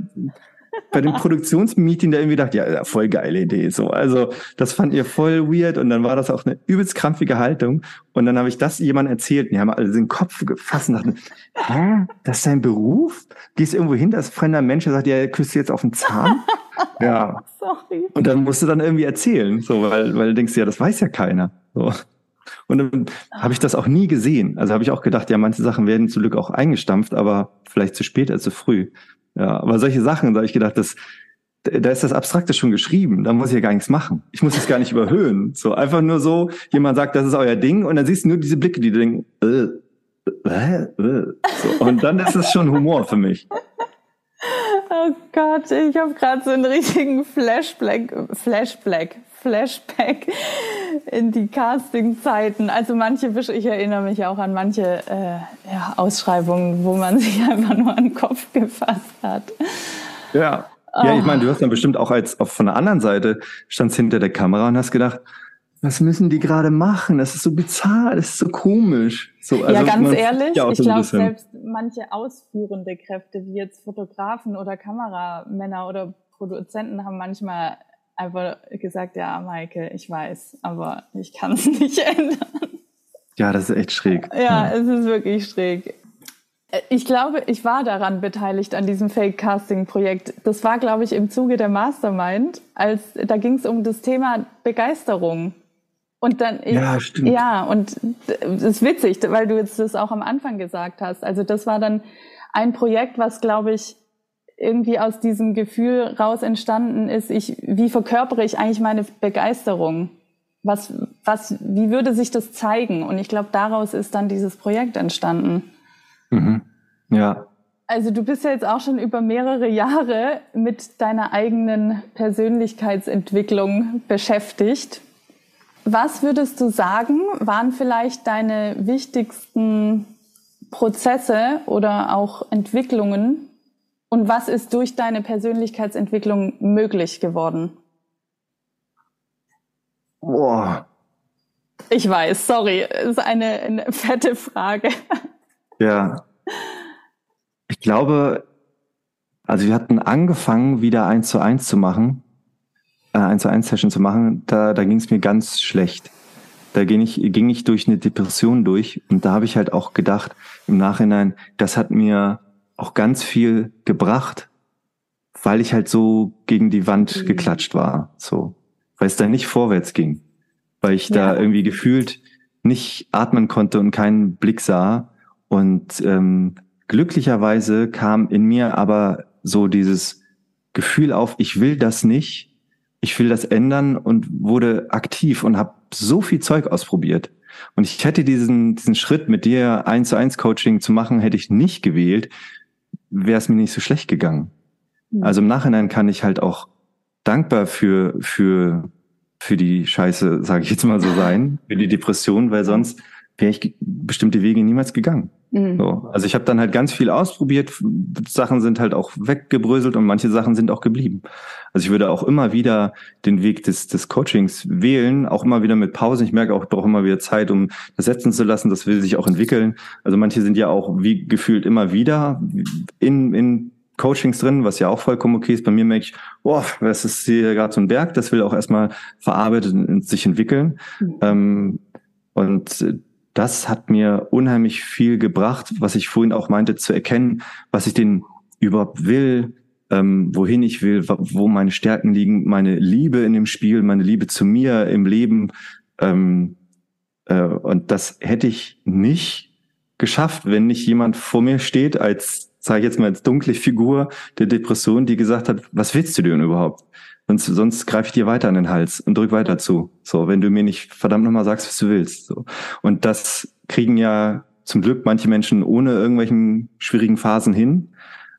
bei dem Produktionsmeeting da irgendwie gedacht, ja, voll geile Idee. So, also das fand ihr voll weird und dann war das auch eine übelst krampfige Haltung. Und dann habe ich das jemandem erzählt und die haben alle den Kopf gefasst und dachten, hä, das ist dein Beruf? Gehst irgendwo hin, als fremder Mensch der sagt, ja, küsst jetzt auf den Zahn? [LAUGHS] ja. Sorry. Und dann musst du dann irgendwie erzählen, so, weil, weil du denkst, ja, das weiß ja keiner. So. Und dann habe ich das auch nie gesehen. Also habe ich auch gedacht, ja, manche Sachen werden zum Glück auch eingestampft, aber vielleicht zu spät als zu früh. Ja, aber solche Sachen, da habe ich gedacht, das, da ist das Abstrakte schon geschrieben, da muss ich ja gar nichts machen. Ich muss es gar nicht überhöhen. So einfach nur so, jemand sagt, das ist euer Ding und dann siehst du nur diese Blicke, die du denkst, äh, äh, äh. So, und dann ist es schon Humor für mich. Oh Gott, ich habe gerade so einen richtigen Flashback, Flashback, Flashback in die Casting-Zeiten. Also manche, ich erinnere mich auch an manche äh, ja, Ausschreibungen, wo man [LAUGHS] sich einfach nur an den Kopf gefasst hat. Ja. Ja, ich meine, du hast dann bestimmt auch als auf von der anderen Seite standst hinter der Kamera und hast gedacht, was müssen die gerade machen? Das ist so bizarr, das ist so komisch. So, also ja, ganz ehrlich, ja ich glaube selbst manche ausführende Kräfte, wie jetzt Fotografen oder Kameramänner oder Produzenten, haben manchmal einfach gesagt, ja, Maike, ich weiß, aber ich kann es [LAUGHS] nicht ändern. Ja, das ist echt schräg. Ja, ja, es ist wirklich schräg. Ich glaube, ich war daran beteiligt an diesem Fake-Casting-Projekt. Das war, glaube ich, im Zuge der Mastermind, als da ging es um das Thema Begeisterung. Und dann, ja, stimmt. ja, und das ist witzig, weil du jetzt das auch am Anfang gesagt hast. Also das war dann ein Projekt, was, glaube ich, irgendwie aus diesem Gefühl raus entstanden ist, ich, wie verkörpere ich eigentlich meine Begeisterung? Was, was, wie würde sich das zeigen? Und ich glaube, daraus ist dann dieses Projekt entstanden. Mhm. Ja. Also du bist ja jetzt auch schon über mehrere Jahre mit deiner eigenen Persönlichkeitsentwicklung beschäftigt. Was würdest du sagen, waren vielleicht deine wichtigsten Prozesse oder auch Entwicklungen? Und was ist durch deine Persönlichkeitsentwicklung möglich geworden? Boah. Ich weiß, sorry, ist eine, eine fette Frage. Ja. Ich glaube, also wir hatten angefangen, wieder eins zu eins zu machen äh, 1 zu 1 Session zu machen, da, da ging es mir ganz schlecht. Da ging ich, ging ich durch eine Depression durch und da habe ich halt auch gedacht im Nachhinein, das hat mir auch ganz viel gebracht, weil ich halt so gegen die Wand mhm. geklatscht war, so, weil es da nicht vorwärts ging, weil ich ja. da irgendwie gefühlt nicht atmen konnte und keinen Blick sah und ähm, glücklicherweise kam in mir aber so dieses Gefühl auf, ich will das nicht ich will das ändern und wurde aktiv und habe so viel Zeug ausprobiert. Und ich hätte diesen, diesen Schritt mit dir eins zu eins Coaching zu machen, hätte ich nicht gewählt, wäre es mir nicht so schlecht gegangen. Mhm. Also im Nachhinein kann ich halt auch dankbar für, für, für die Scheiße, sage ich jetzt mal so sein, für die Depression, weil sonst wäre ich bestimmte Wege niemals gegangen. Mhm. So. Also ich habe dann halt ganz viel ausprobiert. Sachen sind halt auch weggebröselt und manche Sachen sind auch geblieben. Also ich würde auch immer wieder den Weg des, des Coachings wählen, auch immer wieder mit Pausen. Ich merke auch, ich brauche immer wieder Zeit, um das setzen zu lassen. Das will sich auch entwickeln. Also manche sind ja auch wie gefühlt immer wieder in, in Coachings drin, was ja auch vollkommen okay ist. Bei mir merke ich, boah, das ist hier gerade so ein Berg, das will auch erstmal verarbeitet und sich entwickeln. Mhm. Ähm, und das hat mir unheimlich viel gebracht, was ich vorhin auch meinte, zu erkennen, was ich denn überhaupt will, ähm, wohin ich will, wo meine Stärken liegen, meine Liebe in dem Spiel, meine Liebe zu mir im Leben. Ähm, äh, und das hätte ich nicht geschafft, wenn nicht jemand vor mir steht als, sage ich jetzt mal, als dunkle Figur der Depression, die gesagt hat, was willst du denn überhaupt? Sonst, sonst greife ich dir weiter an den Hals und drück weiter zu. So, wenn du mir nicht verdammt nochmal sagst, was du willst. So. Und das kriegen ja zum Glück manche Menschen ohne irgendwelchen schwierigen Phasen hin.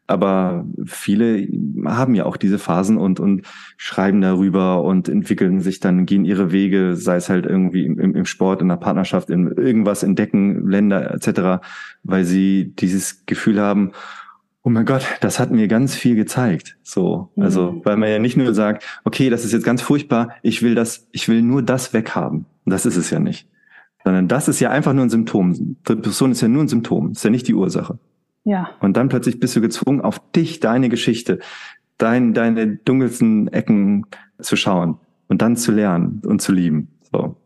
Aber viele haben ja auch diese Phasen und, und schreiben darüber und entwickeln sich dann, gehen ihre Wege, sei es halt irgendwie im, im Sport, in der Partnerschaft, in irgendwas entdecken, Länder etc., weil sie dieses Gefühl haben, oh mein Gott, das hat mir ganz viel gezeigt. So, also, mhm. weil man ja nicht nur sagt, okay, das ist jetzt ganz furchtbar, ich will das, ich will nur das weghaben. Das ist es ja nicht. Sondern das ist ja einfach nur ein Symptom. Depression ist ja nur ein Symptom, ist ja nicht die Ursache. Ja. Und dann plötzlich bist du gezwungen, auf dich, deine Geschichte, dein, deine dunkelsten Ecken zu schauen und dann zu lernen und zu lieben. So.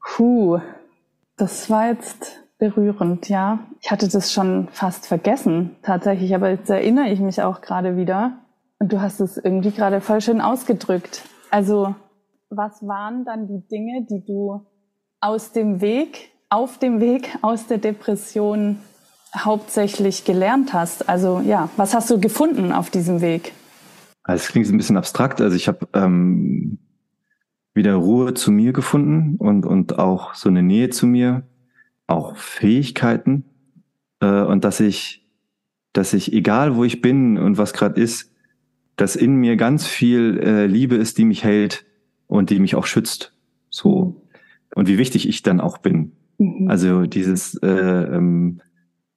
Puh, das war jetzt berührend, ja. Ich hatte das schon fast vergessen, tatsächlich, aber jetzt erinnere ich mich auch gerade wieder. Und du hast es irgendwie gerade voll schön ausgedrückt. Also, was waren dann die Dinge, die du aus dem Weg, auf dem Weg aus der Depression hauptsächlich gelernt hast? Also, ja, was hast du gefunden auf diesem Weg? Es klingt ein bisschen abstrakt. Also, ich habe ähm, wieder Ruhe zu mir gefunden und, und auch so eine Nähe zu mir auch Fähigkeiten äh, und dass ich, dass ich, egal wo ich bin und was gerade ist, dass in mir ganz viel äh, Liebe ist, die mich hält und die mich auch schützt. So. Und wie wichtig ich dann auch bin. Mhm. Also dieses, äh, ähm,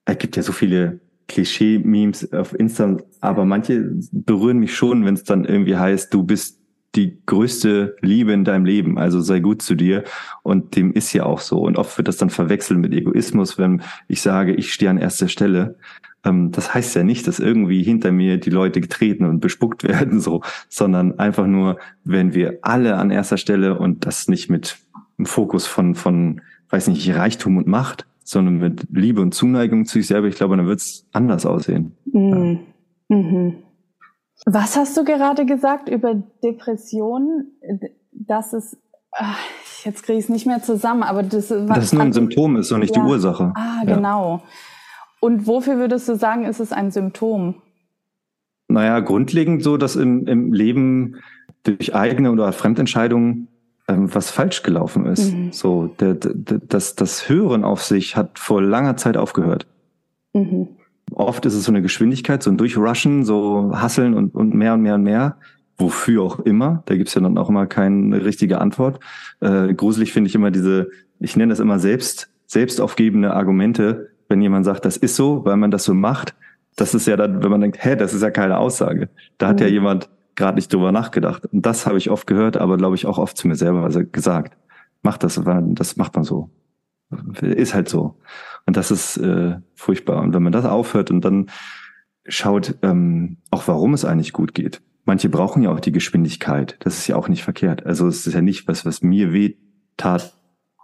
es gibt ja so viele Klischee-Memes auf Insta, aber manche berühren mich schon, wenn es dann irgendwie heißt, du bist die größte Liebe in deinem Leben, also sei gut zu dir. Und dem ist ja auch so. Und oft wird das dann verwechselt mit Egoismus, wenn ich sage, ich stehe an erster Stelle. Ähm, das heißt ja nicht, dass irgendwie hinter mir die Leute getreten und bespuckt [LAUGHS] werden, so, sondern einfach nur, wenn wir alle an erster Stelle und das nicht mit einem Fokus von, von, weiß nicht, Reichtum und Macht, sondern mit Liebe und Zuneigung zu sich selber, ich glaube, dann wird es anders aussehen. Mhm. Mhm. Was hast du gerade gesagt über Depressionen? Dass es, ah, jetzt kriege ich es nicht mehr zusammen, aber das, das ist nur ein Symptom ist und nicht ja. die Ursache. Ah, genau. Ja. Und wofür würdest du sagen, ist es ein Symptom? Naja, grundlegend so, dass im, im Leben durch eigene oder Fremdentscheidungen ähm, was falsch gelaufen ist. Mhm. So, der, der, das, das Hören auf sich hat vor langer Zeit aufgehört. Mhm. Oft ist es so eine Geschwindigkeit, so ein Durchrushen, so Hasseln und, und mehr und mehr und mehr. Wofür auch immer. Da gibt's ja dann auch immer keine richtige Antwort. Äh, gruselig finde ich immer diese, ich nenne das immer selbst, selbstaufgebende Argumente, wenn jemand sagt, das ist so, weil man das so macht. Das ist ja dann, wenn man denkt, hä, das ist ja keine Aussage. Da hat mhm. ja jemand gerade nicht drüber nachgedacht. Und das habe ich oft gehört, aber glaube ich auch oft zu mir selber gesagt. Macht das, das macht man so. Ist halt so. Und das ist äh, furchtbar. Und wenn man das aufhört und dann schaut, ähm, auch warum es eigentlich gut geht. Manche brauchen ja auch die Geschwindigkeit. Das ist ja auch nicht verkehrt. Also es ist ja nicht was, was mir weh tat,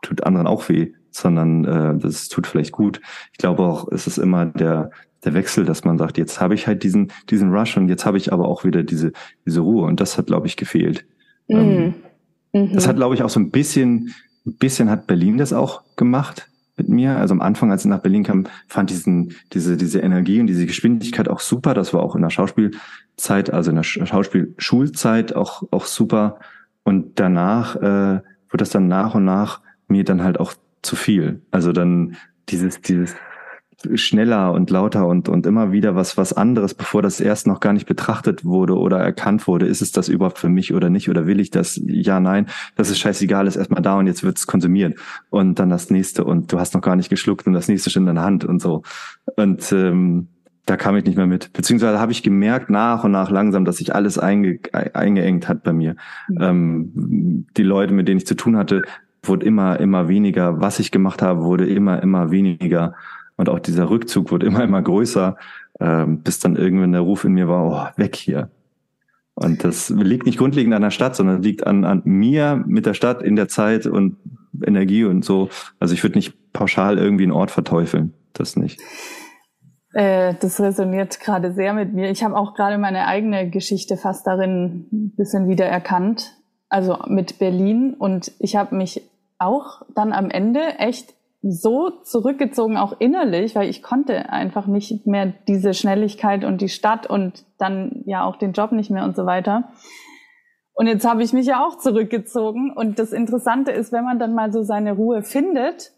tut anderen auch weh, sondern äh, das tut vielleicht gut. Ich glaube auch, es ist immer der der Wechsel, dass man sagt, jetzt habe ich halt diesen, diesen Rush und jetzt habe ich aber auch wieder diese, diese Ruhe. Und das hat, glaube ich, gefehlt. Mhm. Ähm, mhm. Das hat, glaube ich, auch so ein bisschen, ein bisschen hat Berlin das auch gemacht mit mir. Also am Anfang, als ich nach Berlin kam, fand diesen, diese, diese Energie und diese Geschwindigkeit auch super. Das war auch in der Schauspielzeit, also in der Schauspielschulzeit auch, auch super. Und danach äh, wird das dann nach und nach mir dann halt auch zu viel. Also dann dieses, dieses schneller und lauter und, und immer wieder was, was anderes, bevor das erst noch gar nicht betrachtet wurde oder erkannt wurde. Ist es das überhaupt für mich oder nicht? Oder will ich das? Ja, nein. Das ist scheißegal, ist erstmal da und jetzt wird's konsumiert. Und dann das nächste und du hast noch gar nicht geschluckt und das nächste schon in deiner Hand und so. Und ähm, da kam ich nicht mehr mit. Beziehungsweise habe ich gemerkt nach und nach langsam, dass sich alles einge, eingeengt hat bei mir. Mhm. Ähm, die Leute, mit denen ich zu tun hatte, wurde immer, immer weniger. Was ich gemacht habe, wurde immer, immer weniger. Und auch dieser Rückzug wurde immer, immer größer, ähm, bis dann irgendwann der Ruf in mir war, oh, weg hier. Und das liegt nicht grundlegend an der Stadt, sondern liegt an, an mir mit der Stadt in der Zeit und Energie und so. Also ich würde nicht pauschal irgendwie einen Ort verteufeln. Das nicht. Äh, das resoniert gerade sehr mit mir. Ich habe auch gerade meine eigene Geschichte fast darin ein bisschen wiedererkannt. Also mit Berlin. Und ich habe mich auch dann am Ende echt so zurückgezogen, auch innerlich, weil ich konnte einfach nicht mehr diese Schnelligkeit und die Stadt und dann ja auch den Job nicht mehr und so weiter. Und jetzt habe ich mich ja auch zurückgezogen. Und das Interessante ist, wenn man dann mal so seine Ruhe findet,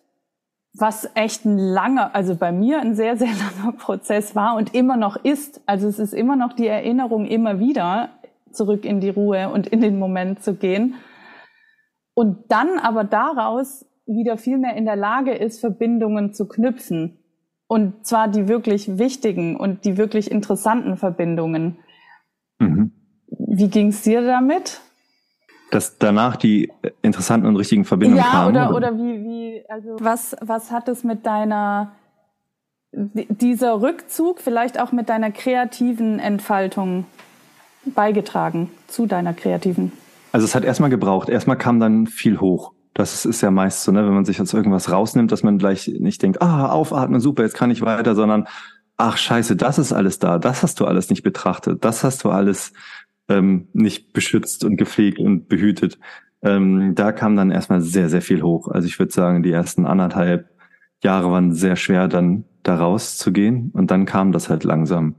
was echt ein langer, also bei mir ein sehr, sehr [LAUGHS] langer Prozess war und immer noch ist. Also es ist immer noch die Erinnerung, immer wieder zurück in die Ruhe und in den Moment zu gehen. Und dann aber daraus wieder viel mehr in der Lage ist, Verbindungen zu knüpfen. Und zwar die wirklich wichtigen und die wirklich interessanten Verbindungen. Mhm. Wie ging es dir damit? Dass danach die interessanten und richtigen Verbindungen ja, kamen? Ja, oder, oder wie, wie, also was, was hat es mit deiner, dieser Rückzug vielleicht auch mit deiner kreativen Entfaltung beigetragen, zu deiner kreativen? Also es hat erstmal gebraucht. Erstmal kam dann viel hoch. Das ist ja meist so, ne, wenn man sich jetzt irgendwas rausnimmt, dass man gleich nicht denkt, ah, aufatmen, super, jetzt kann ich weiter, sondern ach scheiße, das ist alles da, das hast du alles nicht betrachtet, das hast du alles ähm, nicht beschützt und gepflegt und behütet. Ähm, da kam dann erstmal sehr, sehr viel hoch. Also ich würde sagen, die ersten anderthalb Jahre waren sehr schwer, dann da rauszugehen und dann kam das halt langsam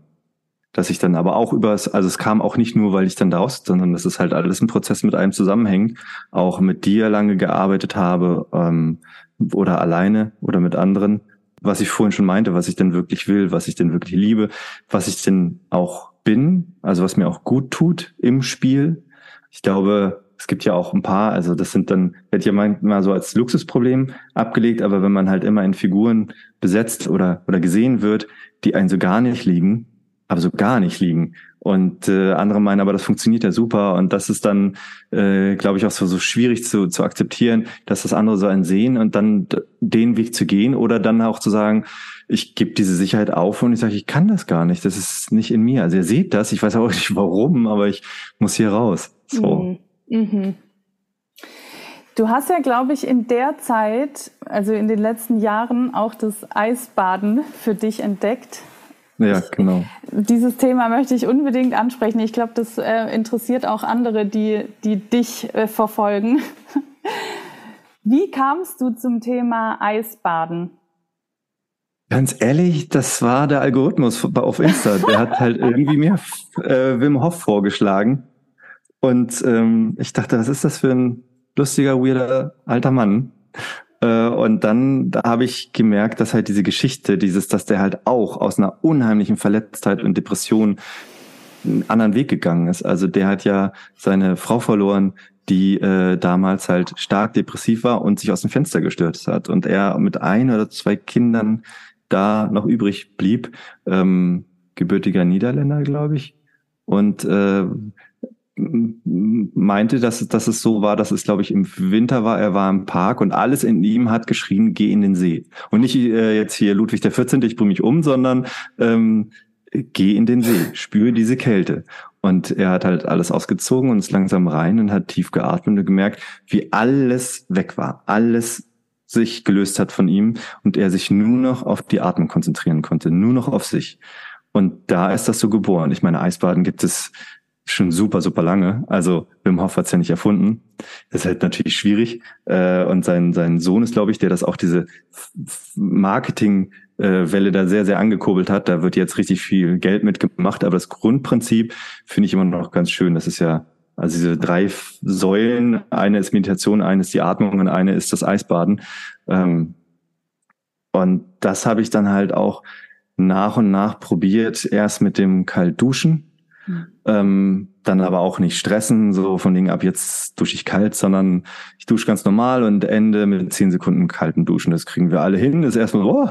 dass ich dann aber auch über also es kam auch nicht nur, weil ich dann da raus, sondern das ist halt alles ein Prozess mit einem zusammenhängt, auch mit dir lange gearbeitet habe ähm, oder alleine oder mit anderen, was ich vorhin schon meinte, was ich denn wirklich will, was ich denn wirklich liebe, was ich denn auch bin, also was mir auch gut tut im Spiel. Ich glaube, es gibt ja auch ein paar, also das sind dann, wird ja manchmal so als Luxusproblem abgelegt, aber wenn man halt immer in Figuren besetzt oder, oder gesehen wird, die einen so gar nicht liegen, aber so gar nicht liegen. Und äh, andere meinen, aber das funktioniert ja super. Und das ist dann, äh, glaube ich, auch so, so schwierig zu, zu akzeptieren, dass das andere so einen sehen und dann den Weg zu gehen oder dann auch zu sagen, ich gebe diese Sicherheit auf und ich sage, ich kann das gar nicht. Das ist nicht in mir. Also ihr seht das, ich weiß auch nicht warum, aber ich muss hier raus. So. Mhm. mhm. Du hast ja, glaube ich, in der Zeit, also in den letzten Jahren, auch das Eisbaden für dich entdeckt. Ja, genau. Dieses Thema möchte ich unbedingt ansprechen. Ich glaube, das äh, interessiert auch andere, die, die dich äh, verfolgen. [LAUGHS] Wie kamst du zum Thema Eisbaden? Ganz ehrlich, das war der Algorithmus auf Insta. Der hat halt [LAUGHS] irgendwie mir äh, Wim Hof vorgeschlagen. Und ähm, ich dachte, was ist das für ein lustiger, weirder alter Mann? Äh, und dann da habe ich gemerkt, dass halt diese Geschichte, dieses, dass der halt auch aus einer unheimlichen Verletztheit und Depression einen anderen Weg gegangen ist. Also der hat ja seine Frau verloren, die äh, damals halt stark depressiv war und sich aus dem Fenster gestürzt hat. Und er mit ein oder zwei Kindern da noch übrig blieb, ähm, gebürtiger Niederländer, glaube ich. Und äh, meinte, dass, dass es so war, dass es, glaube ich, im Winter war, er war im Park und alles in ihm hat geschrien, geh in den See. Und nicht äh, jetzt hier Ludwig der 14., ich bringe mich um, sondern ähm, geh in den See, spüre diese Kälte. Und er hat halt alles ausgezogen und ist langsam rein und hat tief geatmet und gemerkt, wie alles weg war, alles sich gelöst hat von ihm und er sich nur noch auf die Atmung konzentrieren konnte, nur noch auf sich. Und da ist das so geboren. Ich meine, Eisbaden gibt es schon super, super lange. Also Wim Hof hat's ja nicht erfunden. Das ist halt natürlich schwierig. Äh, und sein, sein Sohn ist, glaube ich, der das auch diese Marketing-Welle da sehr, sehr angekurbelt hat. Da wird jetzt richtig viel Geld mitgemacht. Aber das Grundprinzip finde ich immer noch ganz schön. Das ist ja, also diese drei Säulen, eine ist Meditation, eine ist die Atmung und eine ist das Eisbaden. Ähm, und das habe ich dann halt auch nach und nach probiert. Erst mit dem Kaltduschen ähm, dann aber auch nicht stressen, so von Dingen ab jetzt dusche ich kalt, sondern ich dusche ganz normal und ende mit zehn Sekunden kalten Duschen. Das kriegen wir alle hin. Das ist erstmal oh,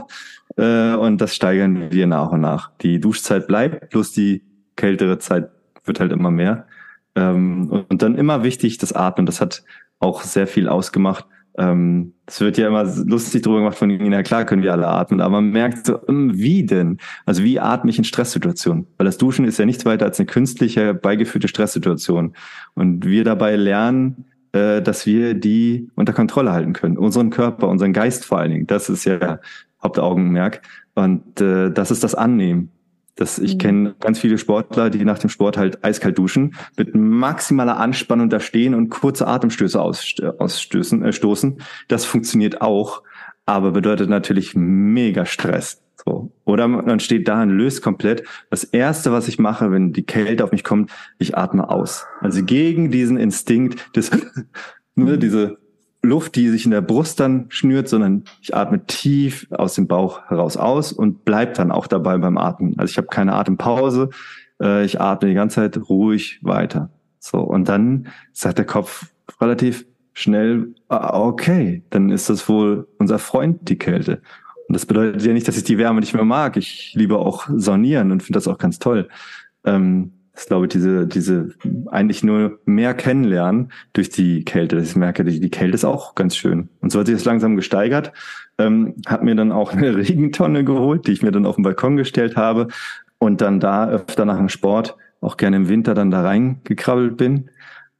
äh, und das steigern wir nach und nach. Die Duschzeit bleibt, plus die kältere Zeit wird halt immer mehr. Ähm, und dann immer wichtig, das Atmen. Das hat auch sehr viel ausgemacht. Ähm, es wird ja immer lustig drüber gemacht von ihnen, ja klar können wir alle atmen, aber man merkt so, hm, wie denn? Also wie atme ich in Stresssituationen? Weil das Duschen ist ja nichts weiter als eine künstliche, beigeführte Stresssituation. Und wir dabei lernen, äh, dass wir die unter Kontrolle halten können. Unseren Körper, unseren Geist vor allen Dingen. Das ist ja Hauptaugenmerk. Und äh, das ist das Annehmen. Das, ich mhm. kenne ganz viele Sportler, die nach dem Sport halt eiskalt duschen, mit maximaler Anspannung da stehen und kurze Atemstöße ausstößen, äh, stoßen. Das funktioniert auch, aber bedeutet natürlich mega Stress. So. Oder man steht da und löst komplett. Das erste, was ich mache, wenn die Kälte auf mich kommt, ich atme aus. Also gegen diesen Instinkt des, [LAUGHS] ne, diese Luft, die sich in der Brust dann schnürt, sondern ich atme tief aus dem Bauch heraus aus und bleib dann auch dabei beim Atmen. Also ich habe keine Atempause, äh, ich atme die ganze Zeit ruhig weiter. So und dann sagt der Kopf relativ schnell, ah, okay, dann ist das wohl unser Freund die Kälte. Und das bedeutet ja nicht, dass ich die Wärme nicht mehr mag. Ich liebe auch Saunieren und finde das auch ganz toll. Ähm, das ist, glaube ich, diese, diese eigentlich nur mehr kennenlernen durch die Kälte. Dass ich merke, die, die Kälte ist auch ganz schön. Und so hat sich das langsam gesteigert. Ähm, hat mir dann auch eine [LAUGHS] Regentonne geholt, die ich mir dann auf den Balkon gestellt habe und dann da öfter nach dem Sport auch gerne im Winter dann da reingekrabbelt bin.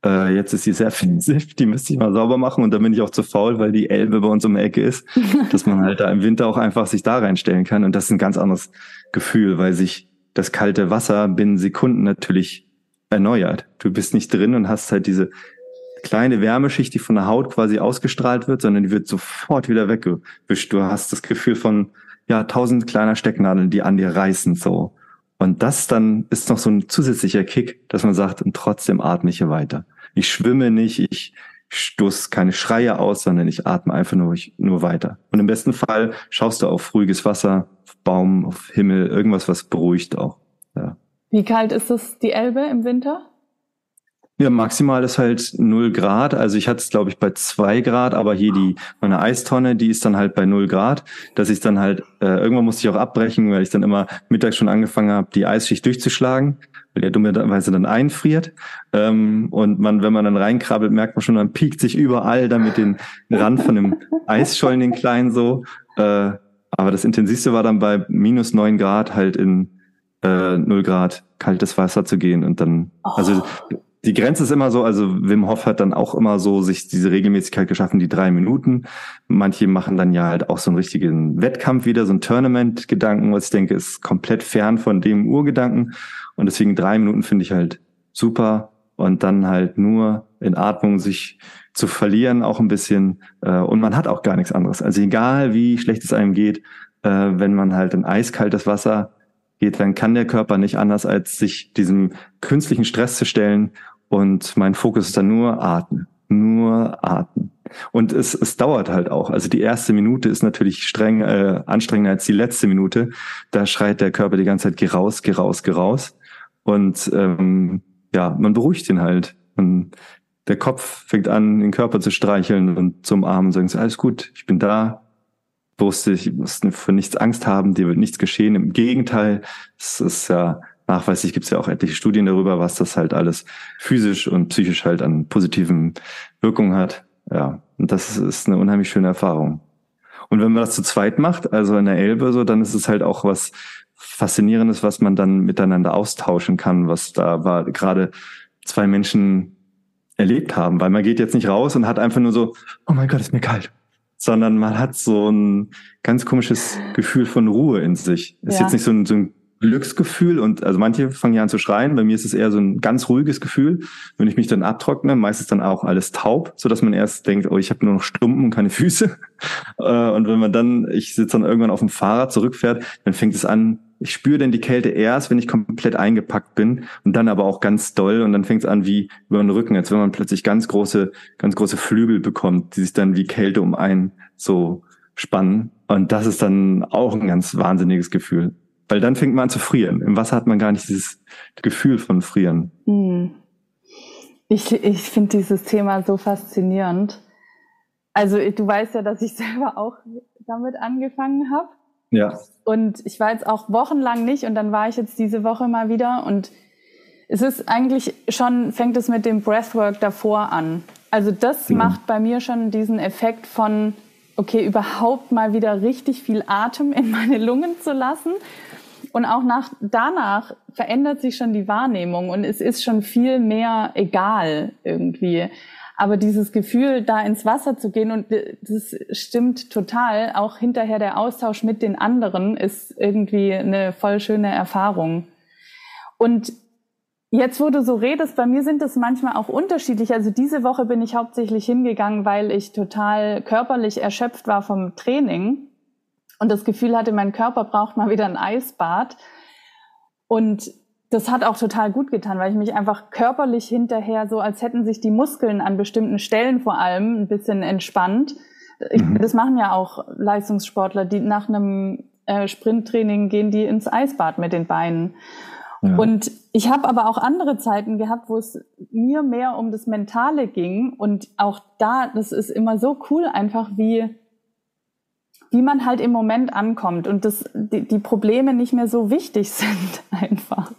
Äh, jetzt ist sie sehr [LAUGHS] offensiv, die müsste ich mal sauber machen und da bin ich auch zu faul, weil die Elbe bei uns um die Ecke ist, [LAUGHS] dass man halt da im Winter auch einfach sich da reinstellen kann und das ist ein ganz anderes Gefühl, weil sich das kalte Wasser binnen Sekunden natürlich erneuert. Du bist nicht drin und hast halt diese kleine Wärmeschicht, die von der Haut quasi ausgestrahlt wird, sondern die wird sofort wieder weggewischt. Du hast das Gefühl von, ja, tausend kleiner Stecknadeln, die an dir reißen, so. Und das dann ist noch so ein zusätzlicher Kick, dass man sagt, und trotzdem atme ich hier weiter. Ich schwimme nicht, ich stoß keine Schreie aus, sondern ich atme einfach nur, nur weiter. Und im besten Fall schaust du auf ruhiges Wasser, Baum, auf Himmel, irgendwas, was beruhigt auch. Ja. Wie kalt ist das die Elbe im Winter? Ja, maximal ist halt null Grad. Also ich hatte es, glaube ich, bei zwei Grad, aber hier die meine Eistonne, die ist dann halt bei null Grad, dass ich dann halt, äh, irgendwann musste ich auch abbrechen, weil ich dann immer mittags schon angefangen habe, die Eisschicht durchzuschlagen weil der dummerweise dann einfriert. Ähm, und man, wenn man dann reinkrabbelt, merkt man schon, man piekt sich überall da mit den Rand von dem [LAUGHS] Eisschollen, den kleinen so. Äh, aber das Intensivste war dann bei minus neun Grad halt in äh, null Grad kaltes Wasser zu gehen und dann, oh. also die Grenze ist immer so, also Wim Hof hat dann auch immer so sich diese Regelmäßigkeit geschaffen, die drei Minuten. Manche machen dann ja halt auch so einen richtigen Wettkampf wieder, so ein Tournament-Gedanken, was ich denke, ist komplett fern von dem Urgedanken. Und deswegen drei Minuten finde ich halt super. Und dann halt nur in Atmung sich zu verlieren, auch ein bisschen. Äh, und man hat auch gar nichts anderes. Also egal wie schlecht es einem geht, äh, wenn man halt in eiskaltes Wasser geht, dann kann der Körper nicht anders, als sich diesem künstlichen Stress zu stellen. Und mein Fokus ist dann nur atmen, nur atmen. Und es, es dauert halt auch. Also die erste Minute ist natürlich streng äh, anstrengender als die letzte Minute. Da schreit der Körper die ganze Zeit, geh raus, geh raus, geh raus. Und ähm, ja, man beruhigt ihn halt. Und der Kopf fängt an, den Körper zu streicheln und zum Arm und sagen, alles gut, ich bin da, wusste, ich muss für nichts Angst haben, dir wird nichts geschehen. Im Gegenteil, es ist ja nachweislich gibt es ja auch etliche Studien darüber, was das halt alles physisch und psychisch halt an positiven Wirkungen hat. Ja, und das ist eine unheimlich schöne Erfahrung. Und wenn man das zu zweit macht, also in der Elbe so, dann ist es halt auch was Faszinierendes, was man dann miteinander austauschen kann, was da war gerade zwei Menschen erlebt haben, weil man geht jetzt nicht raus und hat einfach nur so, oh mein Gott, ist mir kalt, sondern man hat so ein ganz komisches Gefühl von Ruhe in sich. Ist ja. jetzt nicht so ein, so ein Glücksgefühl und also manche fangen ja an zu schreien. Bei mir ist es eher so ein ganz ruhiges Gefühl. Wenn ich mich dann abtrockne, meistens dann auch alles taub, so dass man erst denkt, oh, ich habe nur noch Stumpen und keine Füße. [LAUGHS] Äh, und wenn man dann, ich sitze dann irgendwann auf dem Fahrrad zurückfährt, dann fängt es an, ich spüre dann die Kälte erst, wenn ich komplett eingepackt bin und dann aber auch ganz doll und dann fängt es an wie über den Rücken, als wenn man plötzlich ganz große, ganz große Flügel bekommt, die sich dann wie Kälte um einen so spannen. Und das ist dann auch ein ganz wahnsinniges Gefühl. Weil dann fängt man an zu frieren. Im Wasser hat man gar nicht dieses Gefühl von Frieren. Hm. Ich, ich finde dieses Thema so faszinierend. Also du weißt ja, dass ich [LAUGHS] selber auch damit angefangen habe. Ja. Und ich war jetzt auch wochenlang nicht und dann war ich jetzt diese Woche mal wieder und es ist eigentlich schon, fängt es mit dem Breathwork davor an. Also das mhm. macht bei mir schon diesen Effekt von, okay, überhaupt mal wieder richtig viel Atem in meine Lungen zu lassen und auch nach, danach verändert sich schon die Wahrnehmung und es ist schon viel mehr egal irgendwie. Aber dieses Gefühl, da ins Wasser zu gehen und das stimmt total, auch hinterher der Austausch mit den anderen ist irgendwie eine voll schöne Erfahrung. Und Jetzt, wo du so redest, bei mir sind das manchmal auch unterschiedlich. Also diese Woche bin ich hauptsächlich hingegangen, weil ich total körperlich erschöpft war vom Training und das Gefühl hatte, mein Körper braucht mal wieder ein Eisbad. Und das hat auch total gut getan, weil ich mich einfach körperlich hinterher so, als hätten sich die Muskeln an bestimmten Stellen vor allem ein bisschen entspannt. Ich, mhm. Das machen ja auch Leistungssportler, die nach einem äh, Sprinttraining gehen die ins Eisbad mit den Beinen. Ja. Und ich habe aber auch andere Zeiten gehabt, wo es mir mehr um das Mentale ging. Und auch da, das ist immer so cool, einfach wie wie man halt im Moment ankommt und dass die, die Probleme nicht mehr so wichtig [LAUGHS] sind einfach.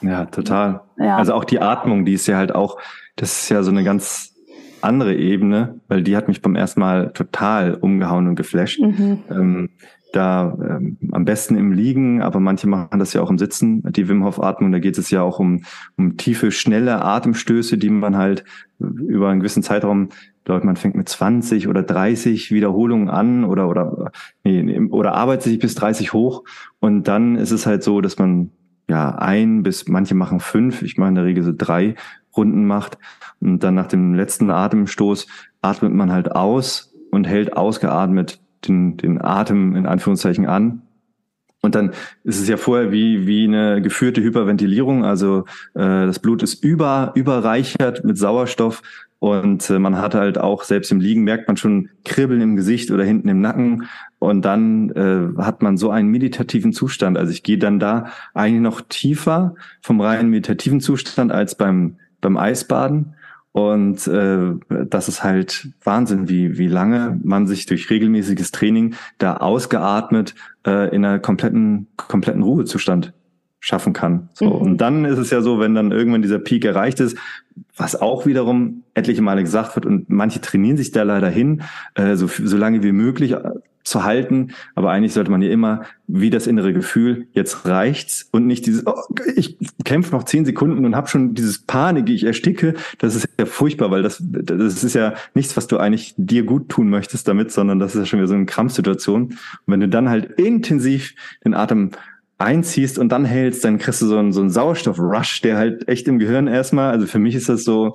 Ja, total. Ja. Also auch die Atmung, die ist ja halt auch, das ist ja so eine ganz andere Ebene, weil die hat mich beim ersten Mal total umgehauen und geflasht. Mhm. Ähm, da ähm, am besten im Liegen, aber manche machen das ja auch im Sitzen, die Wim Hof Atmung, da geht es ja auch um, um tiefe, schnelle Atemstöße, die man halt über einen gewissen Zeitraum glaube, man fängt mit 20 oder 30 Wiederholungen an oder oder nee, oder arbeitet sich bis 30 hoch. Und dann ist es halt so, dass man ja ein bis manche machen fünf, ich mache in der Regel so drei Runden macht. Und dann nach dem letzten Atemstoß atmet man halt aus und hält ausgeatmet den, den Atem in Anführungszeichen an. Und dann ist es ja vorher wie, wie eine geführte Hyperventilierung, also äh, das Blut ist über, überreichert mit Sauerstoff und äh, man hat halt auch, selbst im Liegen merkt man schon Kribbeln im Gesicht oder hinten im Nacken. Und dann äh, hat man so einen meditativen Zustand. Also ich gehe dann da eigentlich noch tiefer vom reinen meditativen Zustand als beim, beim Eisbaden. Und äh, das ist halt Wahnsinn, wie, wie lange man sich durch regelmäßiges Training da ausgeatmet äh, in einer kompletten, kompletten Ruhezustand schaffen kann. So. Mhm. Und dann ist es ja so, wenn dann irgendwann dieser Peak erreicht ist, was auch wiederum etliche Male gesagt wird und manche trainieren sich da leider hin, äh, so, so lange wie möglich äh, zu halten. Aber eigentlich sollte man ja immer wie das innere Gefühl, jetzt reicht's und nicht dieses, oh, ich kämpfe noch zehn Sekunden und habe schon dieses Panik, ich ersticke. Das ist ja furchtbar, weil das, das ist ja nichts, was du eigentlich dir gut tun möchtest damit, sondern das ist ja schon wieder so eine Krampfsituation. Und wenn du dann halt intensiv den Atem einziehst und dann hältst, dann kriegst du so einen, so einen Sauerstoff-Rush, der halt echt im Gehirn erstmal, also für mich ist das so,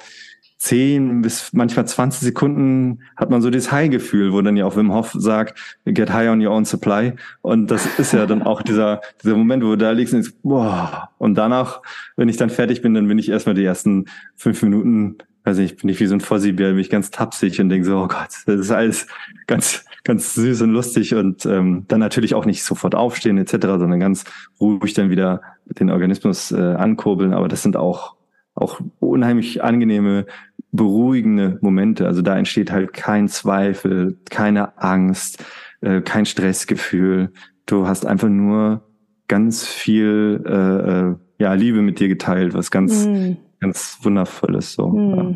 10 bis manchmal 20 Sekunden hat man so dieses High-Gefühl, wo dann ja auch Wim Hof sagt, get high on your own supply. Und das ist ja dann auch dieser, dieser Moment, wo du da liegst und denkst, boah. Und danach, wenn ich dann fertig bin, dann bin ich erstmal die ersten fünf Minuten, weiß nicht, bin ich wie so ein Fossibär, bin ich ganz tapsig und denke so, oh Gott, das ist alles ganz, ganz süß und lustig und ähm, dann natürlich auch nicht sofort aufstehen etc., sondern ganz ruhig dann wieder den Organismus äh, ankurbeln. Aber das sind auch auch unheimlich angenehme, beruhigende Momente. Also da entsteht halt kein Zweifel, keine Angst, äh, kein Stressgefühl. Du hast einfach nur ganz viel äh, äh, ja, Liebe mit dir geteilt, was ganz, mm. ganz wundervolles. So. Mm. Ja.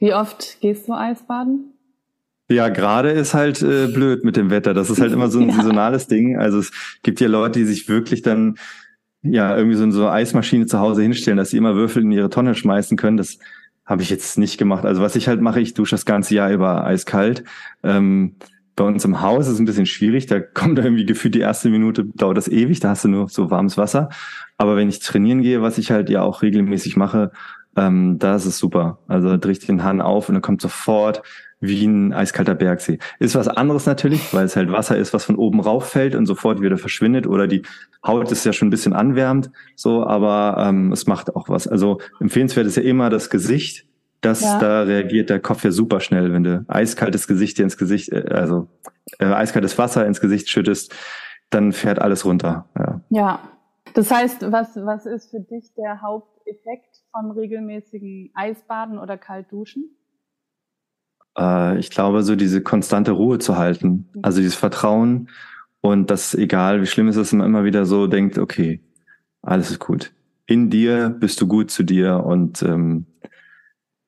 Wie oft gehst du Eisbaden? Ja, gerade ist halt äh, blöd mit dem Wetter. Das ist halt immer so ein [LAUGHS] ja. saisonales Ding. Also es gibt ja Leute, die sich wirklich dann ja, irgendwie so, so eine Eismaschine zu Hause hinstellen, dass sie immer Würfel in ihre Tonne schmeißen können. Das habe ich jetzt nicht gemacht. Also was ich halt mache, ich dusche das ganze Jahr über eiskalt. Ähm, bei uns im Haus ist es ein bisschen schwierig. Da [LAUGHS] kommt irgendwie gefühlt die erste Minute, dauert das ewig. Da hast du nur so warmes Wasser. Aber wenn ich trainieren gehe, was ich halt ja auch regelmäßig mache, ähm, da ist es super. Also drehe ich den Hahn auf und dann kommt sofort wie ein eiskalter Bergsee. Ist was anderes natürlich, weil es halt Wasser ist, was von oben rauf fällt und sofort wieder verschwindet oder die Haut ist ja schon ein bisschen anwärmt, so, aber ähm, es macht auch was. Also empfehlenswert ist ja immer das Gesicht. Das, ja. da reagiert der Kopf ja super schnell, wenn du eiskaltes Gesicht dir ins Gesicht, äh, also äh, eiskaltes Wasser ins Gesicht schüttest, dann fährt alles runter. Ja. ja. Das heißt, was, was ist für dich der Haupteffekt von regelmäßigen Eisbaden oder Kaltduschen? Äh, ich glaube, so diese konstante Ruhe zu halten, also dieses Vertrauen und das, egal wie schlimm es ist, man immer wieder so denkt, okay, alles ist gut. In dir bist du gut zu dir und ähm,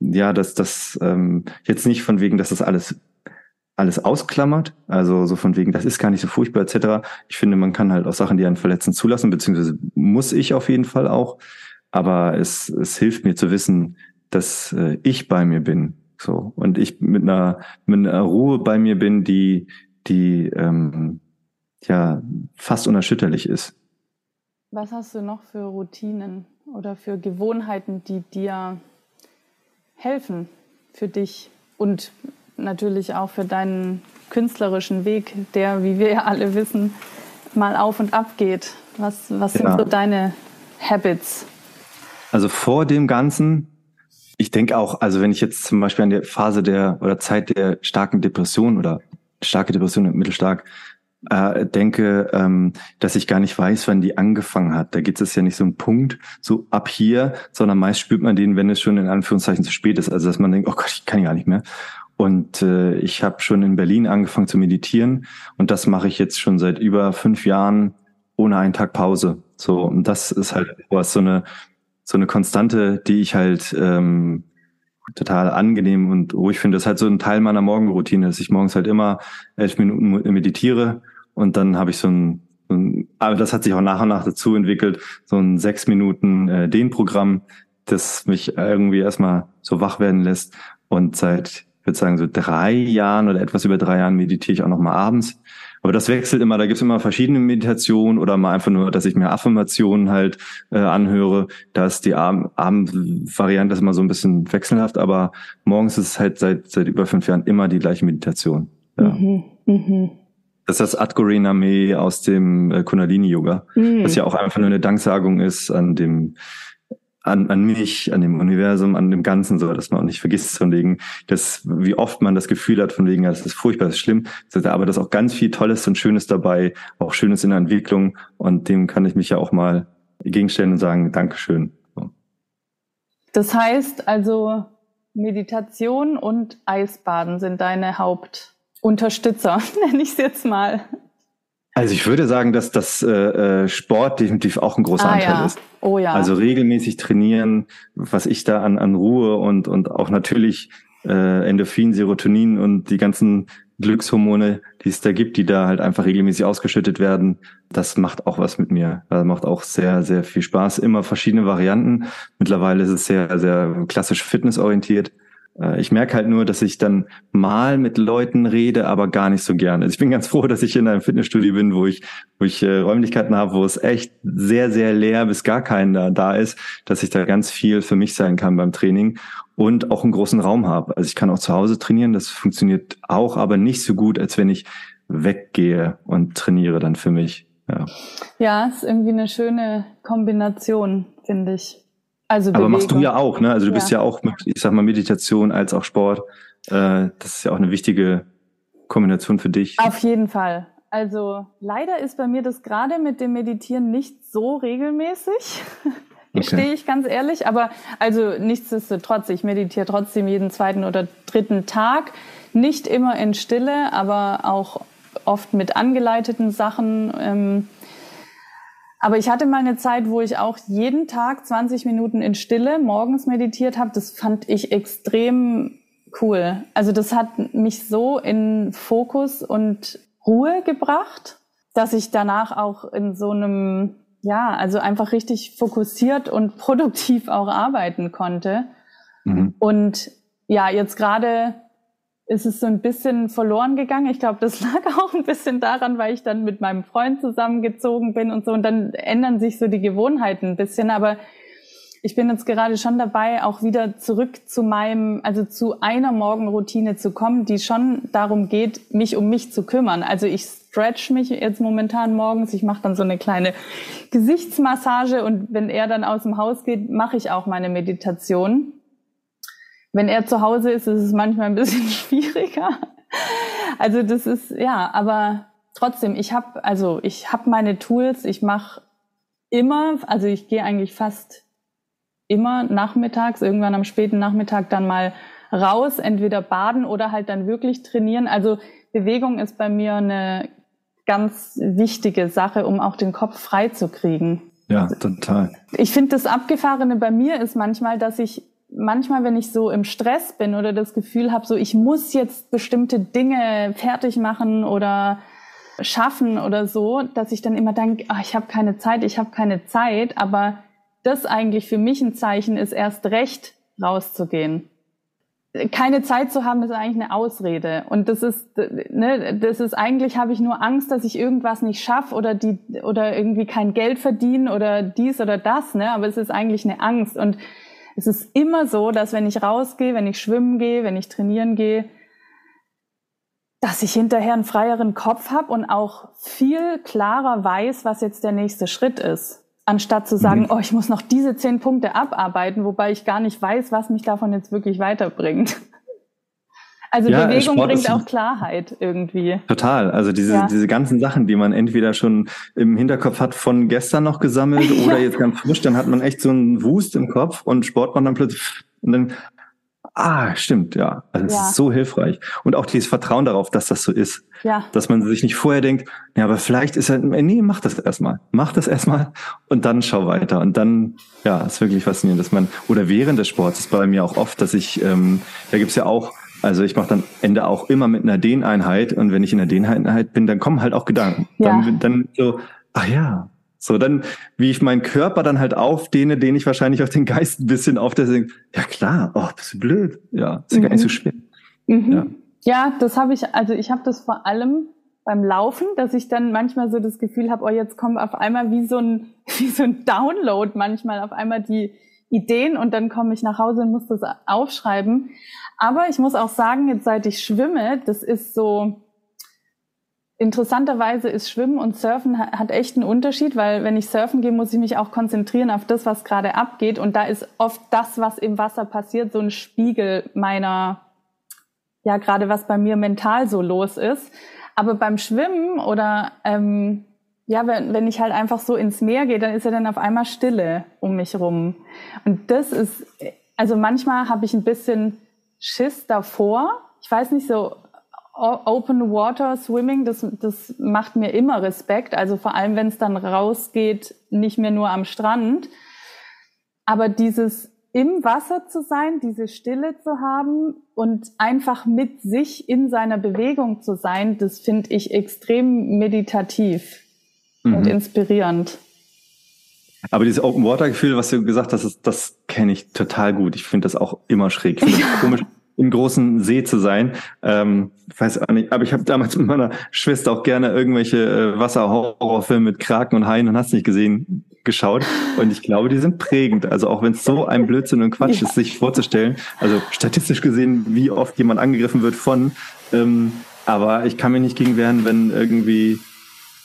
ja, dass das ähm, jetzt nicht von wegen, dass das alles alles ausklammert, also so von wegen, das ist gar nicht so furchtbar etc. Ich finde, man kann halt auch Sachen, die einen verletzen, zulassen, beziehungsweise muss ich auf jeden Fall auch. Aber es, es hilft mir zu wissen, dass äh, ich bei mir bin so. Und ich mit einer, mit einer Ruhe bei mir bin, die, die ähm, ja fast unerschütterlich ist. Was hast du noch für Routinen oder für Gewohnheiten, die dir helfen für dich und natürlich auch für deinen künstlerischen Weg, der, wie wir ja alle wissen, mal auf und ab geht? Was, was sind ja. so deine Habits? Also vor dem Ganzen ich denke auch, also wenn ich jetzt zum Beispiel an der Phase der oder Zeit der starken Depression oder starke Depression und mittelstark äh, denke, ähm, dass ich gar nicht weiß, wann die angefangen hat. Da gibt es ja nicht so einen Punkt, so ab hier, sondern meist spürt man den, wenn es schon in Anführungszeichen zu spät ist. Also dass man denkt, oh Gott, ich kann gar nicht mehr. Und äh, ich habe schon in Berlin angefangen zu meditieren und das mache ich jetzt schon seit über fünf Jahren ohne einen Tag Pause. So und das ist halt was so eine so eine Konstante, die ich halt ähm, total angenehm und ruhig finde. Das ist halt so ein Teil meiner Morgenroutine, dass ich morgens halt immer elf Minuten meditiere und dann habe ich so ein, so ein aber das hat sich auch nach und nach dazu entwickelt, so ein sechs Minuten äh, Dehnprogramm, das mich irgendwie erstmal so wach werden lässt. Und seit, ich würde sagen, so drei Jahren oder etwas über drei Jahren meditiere ich auch noch mal abends. Aber das wechselt immer, da gibt's immer verschiedene Meditationen oder mal einfach nur, dass ich mir Affirmationen halt äh, anhöre. Da ist die Abend Abendvariante immer so ein bisschen wechselhaft, aber morgens ist es halt seit, seit über fünf Jahren immer die gleiche Meditation. Ja. Mhm, mh. Das ist das Adgore Name aus dem äh, Kundalini-Yoga, mhm. was ja auch einfach nur eine Danksagung ist an dem an, an mich, an dem Universum, an dem Ganzen, so dass man auch nicht vergisst von wegen, dass wie oft man das Gefühl hat von wegen, ja, das ist furchtbar, das ist schlimm, aber das ist auch ganz viel Tolles und Schönes dabei, auch Schönes in der Entwicklung und dem kann ich mich ja auch mal gegenstellen und sagen, Dankeschön. Das heißt also, Meditation und Eisbaden sind deine Hauptunterstützer, [LAUGHS] nenne ich es jetzt mal. Also ich würde sagen, dass das äh, äh, Sport definitiv auch ein großer ah, Anteil ja. ist. Oh ja. Also regelmäßig trainieren, was ich da an, an Ruhe und, und auch natürlich äh, Endorphin, Serotonin und die ganzen Glückshormone, die es da gibt, die da halt einfach regelmäßig ausgeschüttet werden, das macht auch was mit mir. Das macht auch sehr, sehr viel Spaß. Immer verschiedene Varianten. Mittlerweile ist es sehr, sehr klassisch fitnessorientiert. Äh, ich merke halt nur, dass ich dann mal mit Leuten rede, aber gar nicht so gerne. Also ich bin ganz froh, dass ich in einem Fitnessstudio bin, wo ich, wo ich äh, Räumlichkeiten habe, wo es echt sehr, sehr leer bis gar keiner da ist, dass ich da ganz viel für mich sein kann beim Training und auch einen großen Raum habe. Also ich kann auch zu Hause trainieren, das funktioniert auch, aber nicht so gut, als wenn ich weggehe und trainiere dann für mich. Ja, ja ist irgendwie eine schöne Kombination, finde ich. Also Aber machst du ja auch, ne? Also du ja. bist ja auch mit, ich sag mal, Meditation als auch Sport. Äh, das ist ja auch eine wichtige Kombination für dich. Auf jeden Fall. Also leider ist bei mir das gerade mit dem Meditieren nicht so regelmäßig. [LAUGHS] Okay. ich ganz ehrlich. Aber also nichtsdestotrotz, ich meditiere trotzdem jeden zweiten oder dritten Tag. Nicht immer in Stille, aber auch oft mit angeleiteten Sachen. Ähm, aber ich hatte mal eine Zeit, wo ich auch jeden Tag 20 Minuten in Stille morgens meditiert habe. Das fand ich extrem cool. Also das hat mich so in Fokus und Ruhe gebracht, dass ich danach auch in so einem, ja, also einfach richtig fokussiert und produktiv auch arbeiten konnte. Mhm. Und ja, jetzt gerade ist es so ein bisschen verloren gegangen. Ich glaube, das [LAUGHS] lag auch ein bisschen daran, weil ich dann mit meinem Freund zusammengezogen bin und so. Und dann ändern sich so die Gewohnheiten ein bisschen. Aber ich bin jetzt gerade schon dabei, auch wieder zurück zu meinem, also zu einer Morgenroutine zu kommen, die schon darum geht, mich um mich zu kümmern. Also ich stretch mich jetzt momentan morgens. Ich mache dann so eine kleine Gesichtsmassage und wenn er dann aus dem Haus geht, mache ich auch meine Meditation. Wenn er zu Hause ist, ist es manchmal ein bisschen [LAUGHS] schwieriger. Also das ist ja, aber trotzdem, ich habe also ich habe meine Tools, ich mache immer, also ich gehe eigentlich fast immer nachmittags, irgendwann am späten Nachmittag dann mal raus, entweder baden oder halt dann wirklich trainieren. Also Bewegung ist bei mir eine ganz wichtige Sache, um auch den Kopf frei zu kriegen. Ja, total. Ich finde, das Abgefahrene bei mir ist manchmal, dass ich manchmal, wenn ich so im Stress bin oder das Gefühl habe, so ich muss jetzt bestimmte Dinge fertig machen oder schaffen oder so, dass ich dann immer denke, ach, ich habe keine Zeit, ich habe keine Zeit, aber das eigentlich für mich ein Zeichen ist, erst recht rauszugehen. Keine Zeit zu haben, ist eigentlich eine Ausrede. Und das ist, ne, das ist eigentlich, habe ich nur Angst, dass ich irgendwas nicht schaffe oder die, oder irgendwie kein Geld verdiene oder dies oder das, ne? Aber es ist eigentlich eine Angst. Und es ist immer so, dass wenn ich rausgehe, wenn ich schwimmen gehe, wenn ich trainieren gehe, dass ich hinterher einen freieren Kopf habe und auch viel klarer weiß, was jetzt der nächste Schritt ist. Anstatt zu sagen, mhm. oh, ich muss noch diese zehn Punkte abarbeiten, wobei ich gar nicht weiß, was mich davon jetzt wirklich weiterbringt. Also ja, Bewegung Sport bringt auch Klarheit irgendwie. Total. Also diese, ja. diese ganzen Sachen, die man entweder schon im Hinterkopf hat von gestern noch gesammelt ja. [LAUGHS] oder jetzt ganz frisch, dann hat man echt so einen Wust im Kopf und Sport man dann plötzlich und dann, ah, stimmt, ja. Also es ist so hilfreich. Und auch dieses Vertrauen darauf, dass das so ist. Ja. Dass man sich nicht vorher denkt, ja, aber vielleicht ist er, nee, mach das erstmal. Mach das erstmal und dann schau weiter. Und dann, ja, ist wirklich faszinierend, dass man, oder während des Sports ist bei mir auch oft, dass ich, ähm, da gibt's ja auch also ich mache dann Ende auch immer mit einer Dehneinheit und wenn ich in der Dehneinheit bin, dann kommen halt auch Gedanken. Ja. Dann, dann so, ach ja, so dann, wie ich meinen Körper dann halt aufdehne, dehne ich wahrscheinlich auch den Geist ein bisschen auf, der denkt, ja klar, oh, bist du blöd. Ja, ist ja mhm. gar nicht so mhm. schwer. Mhm. Ja. ja, das habe ich, also ich habe das vor allem beim Laufen, dass ich dann manchmal so das Gefühl habe, oh, jetzt kommt auf einmal wie so ein, [LAUGHS] wie so ein Download manchmal auf einmal die Ideen und dann komme ich nach Hause und muss das aufschreiben. Aber ich muss auch sagen, jetzt seit ich schwimme, das ist so, interessanterweise ist Schwimmen und Surfen hat echt einen Unterschied, weil wenn ich surfen gehe, muss ich mich auch konzentrieren auf das, was gerade abgeht. Und da ist oft das, was im Wasser passiert, so ein Spiegel meiner, ja, gerade was bei mir mental so los ist. Aber beim Schwimmen oder ähm, ja, wenn, wenn ich halt einfach so ins Meer gehe, dann ist ja dann auf einmal Stille um mich rum. Und das ist, also manchmal habe ich ein bisschen Schiss davor. Ich weiß nicht, so Open Water Swimming, das, das macht mir immer Respekt. Also vor allem, wenn es dann rausgeht, nicht mehr nur am Strand. Aber dieses im Wasser zu sein, diese Stille zu haben und einfach mit sich in seiner Bewegung zu sein, das finde ich extrem meditativ mhm. und inspirierend. Aber dieses Open Water Gefühl, was du gesagt hast, das, das kenne ich total gut. Ich finde das auch immer schräg. Ich finde das komisch. im großen See zu sein. Ähm, weiß auch nicht, aber ich habe damals mit meiner Schwester auch gerne irgendwelche äh, Wasserhorrorfilme mit Kraken und Haien und hast nicht gesehen geschaut. Und ich glaube, die sind prägend. Also auch wenn es so ein Blödsinn und Quatsch ja. ist, sich vorzustellen. Also statistisch gesehen, wie oft jemand angegriffen wird von. Ähm, aber ich kann mir nicht gegen wehren, wenn irgendwie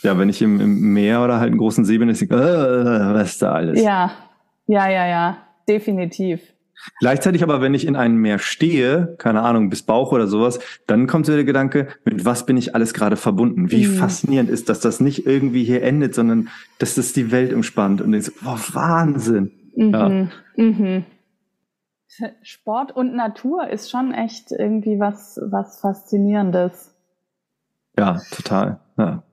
ja, wenn ich im, im Meer oder halt einen großen See bin, ist ich, äh, was ist da alles? Ja, ja, ja, ja, definitiv. Gleichzeitig aber, wenn ich in einem Meer stehe, keine Ahnung, bis Bauch oder sowas, dann kommt so der Gedanke, mit was bin ich alles gerade verbunden? Wie mhm. faszinierend ist, dass das nicht irgendwie hier endet, sondern dass das die Welt umspannt. Und ich so, boah, Wahnsinn. Mhm. Ja. Mhm. Sport und Natur ist schon echt irgendwie was, was Faszinierendes. Ja, total. Ja.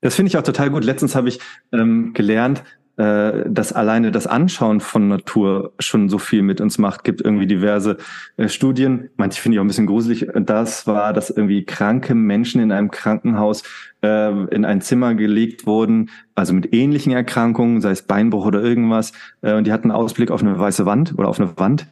Das finde ich auch total gut. Letztens habe ich ähm, gelernt, äh, dass alleine das Anschauen von Natur schon so viel mit uns macht. Gibt irgendwie diverse äh, Studien, manche finde ich auch ein bisschen gruselig. Das war, dass irgendwie kranke Menschen in einem Krankenhaus äh, in ein Zimmer gelegt wurden, also mit ähnlichen Erkrankungen, sei es Beinbruch oder irgendwas, äh, und die hatten Ausblick auf eine weiße Wand oder auf eine Wand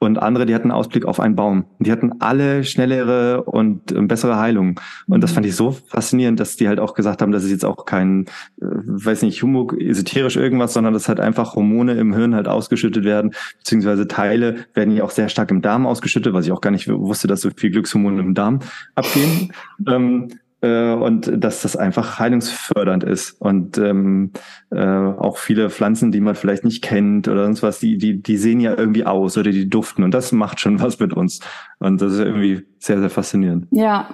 und andere, die hatten Ausblick auf einen Baum. Die hatten alle schnellere und äh, bessere Heilung. Und das mhm. fand ich so faszinierend, dass die halt auch gesagt haben, das ist jetzt auch kein, äh, weiß nicht, Humbug, esoterisch irgendwas, sondern dass halt einfach Hormone im Hirn halt ausgeschüttet werden, beziehungsweise Teile werden ja auch sehr stark im Darm ausgeschüttet, was ich auch gar nicht wusste, dass so viel Glückshormone im Darm abgehen. [LAUGHS] ähm, äh, und dass das einfach heilungsfördernd ist. Und ähm, äh, auch viele Pflanzen, die man vielleicht nicht kennt oder sonst was, die, die, die sehen ja irgendwie aus oder die duften und das macht schon was mit uns. Und das ist irgendwie sehr, sehr faszinierend. Ja,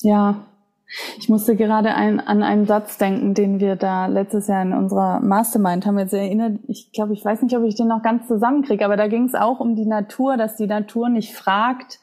ja. Ich musste gerade ein, an einen Satz denken, den wir da letztes Jahr in unserer Mastermind haben jetzt erinnert. Ich glaube, ich weiß nicht, ob ich den noch ganz zusammenkriege, aber da ging es auch um die Natur, dass die Natur nicht fragt,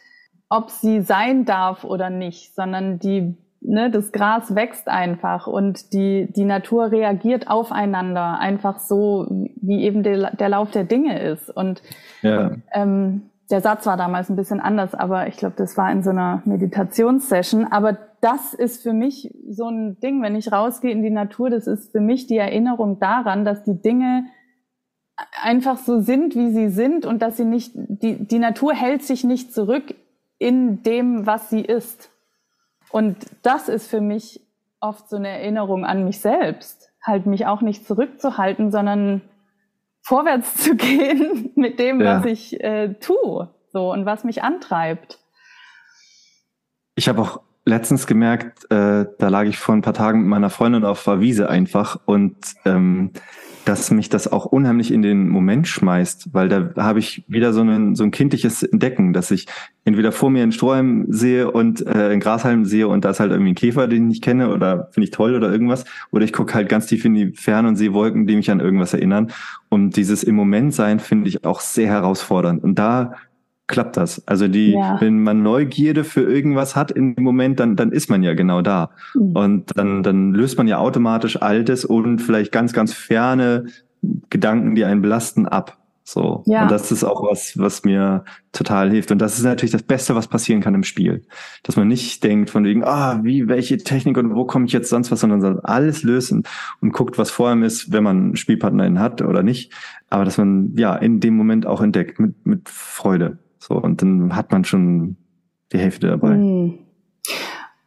ob sie sein darf oder nicht, sondern die ne, das Gras wächst einfach und die, die Natur reagiert aufeinander einfach so, wie eben der, der Lauf der Dinge ist. Und ja. ähm, der Satz war damals ein bisschen anders, aber ich glaube, das war in so einer Meditationssession. Aber das ist für mich so ein Ding, wenn ich rausgehe in die Natur, das ist für mich die Erinnerung daran, dass die Dinge einfach so sind, wie sie sind und dass sie nicht, die, die Natur hält sich nicht zurück in dem, was sie ist. Und das ist für mich oft so eine Erinnerung an mich selbst, halt mich auch nicht zurückzuhalten, sondern vorwärts [LAUGHS] zu gehen mit dem, ja. was ich äh, tue, so und was mich antreibt. Ich habe auch letztens gemerkt, äh, da lag ich vor ein paar Tagen mit meiner Freundin auf der Wiese einfach und ähm, dass mich das auch unheimlich in den Moment schmeißt, weil da habe ich wieder so ein, so ein kindliches Entdecken, dass ich entweder vor mir einen Strohhalm sehe und äh, einen Grashalm sehe und da ist halt irgendwie ein Käfer, den ich nicht kenne oder finde ich toll oder irgendwas, oder ich gucke halt ganz tief in die Ferne und sehe Wolken, die mich an irgendwas erinnern. Und dieses im Moment sein finde ich auch sehr herausfordernd. Und da klappt das. Also die, ja. wenn man Neugierde für irgendwas hat im Moment, dann, dann ist man ja genau da. Mhm. Und dann, dann löst man ja automatisch Altes und vielleicht ganz, ganz ferne Gedanken, die einen belasten, ab. So. Ja. Und das ist auch was, was mir total hilft. Und das ist natürlich das Beste, was passieren kann im Spiel. Dass man nicht denkt von wegen, ah, wie, welche Technik und wo komme ich jetzt sonst was, sondern alles lösen und guckt, was vor einem ist, wenn man Spielpartnerin hat oder nicht. Aber dass man, ja, in dem Moment auch entdeckt mit, mit Freude. So, und dann hat man schon die Hälfte dabei. Mm.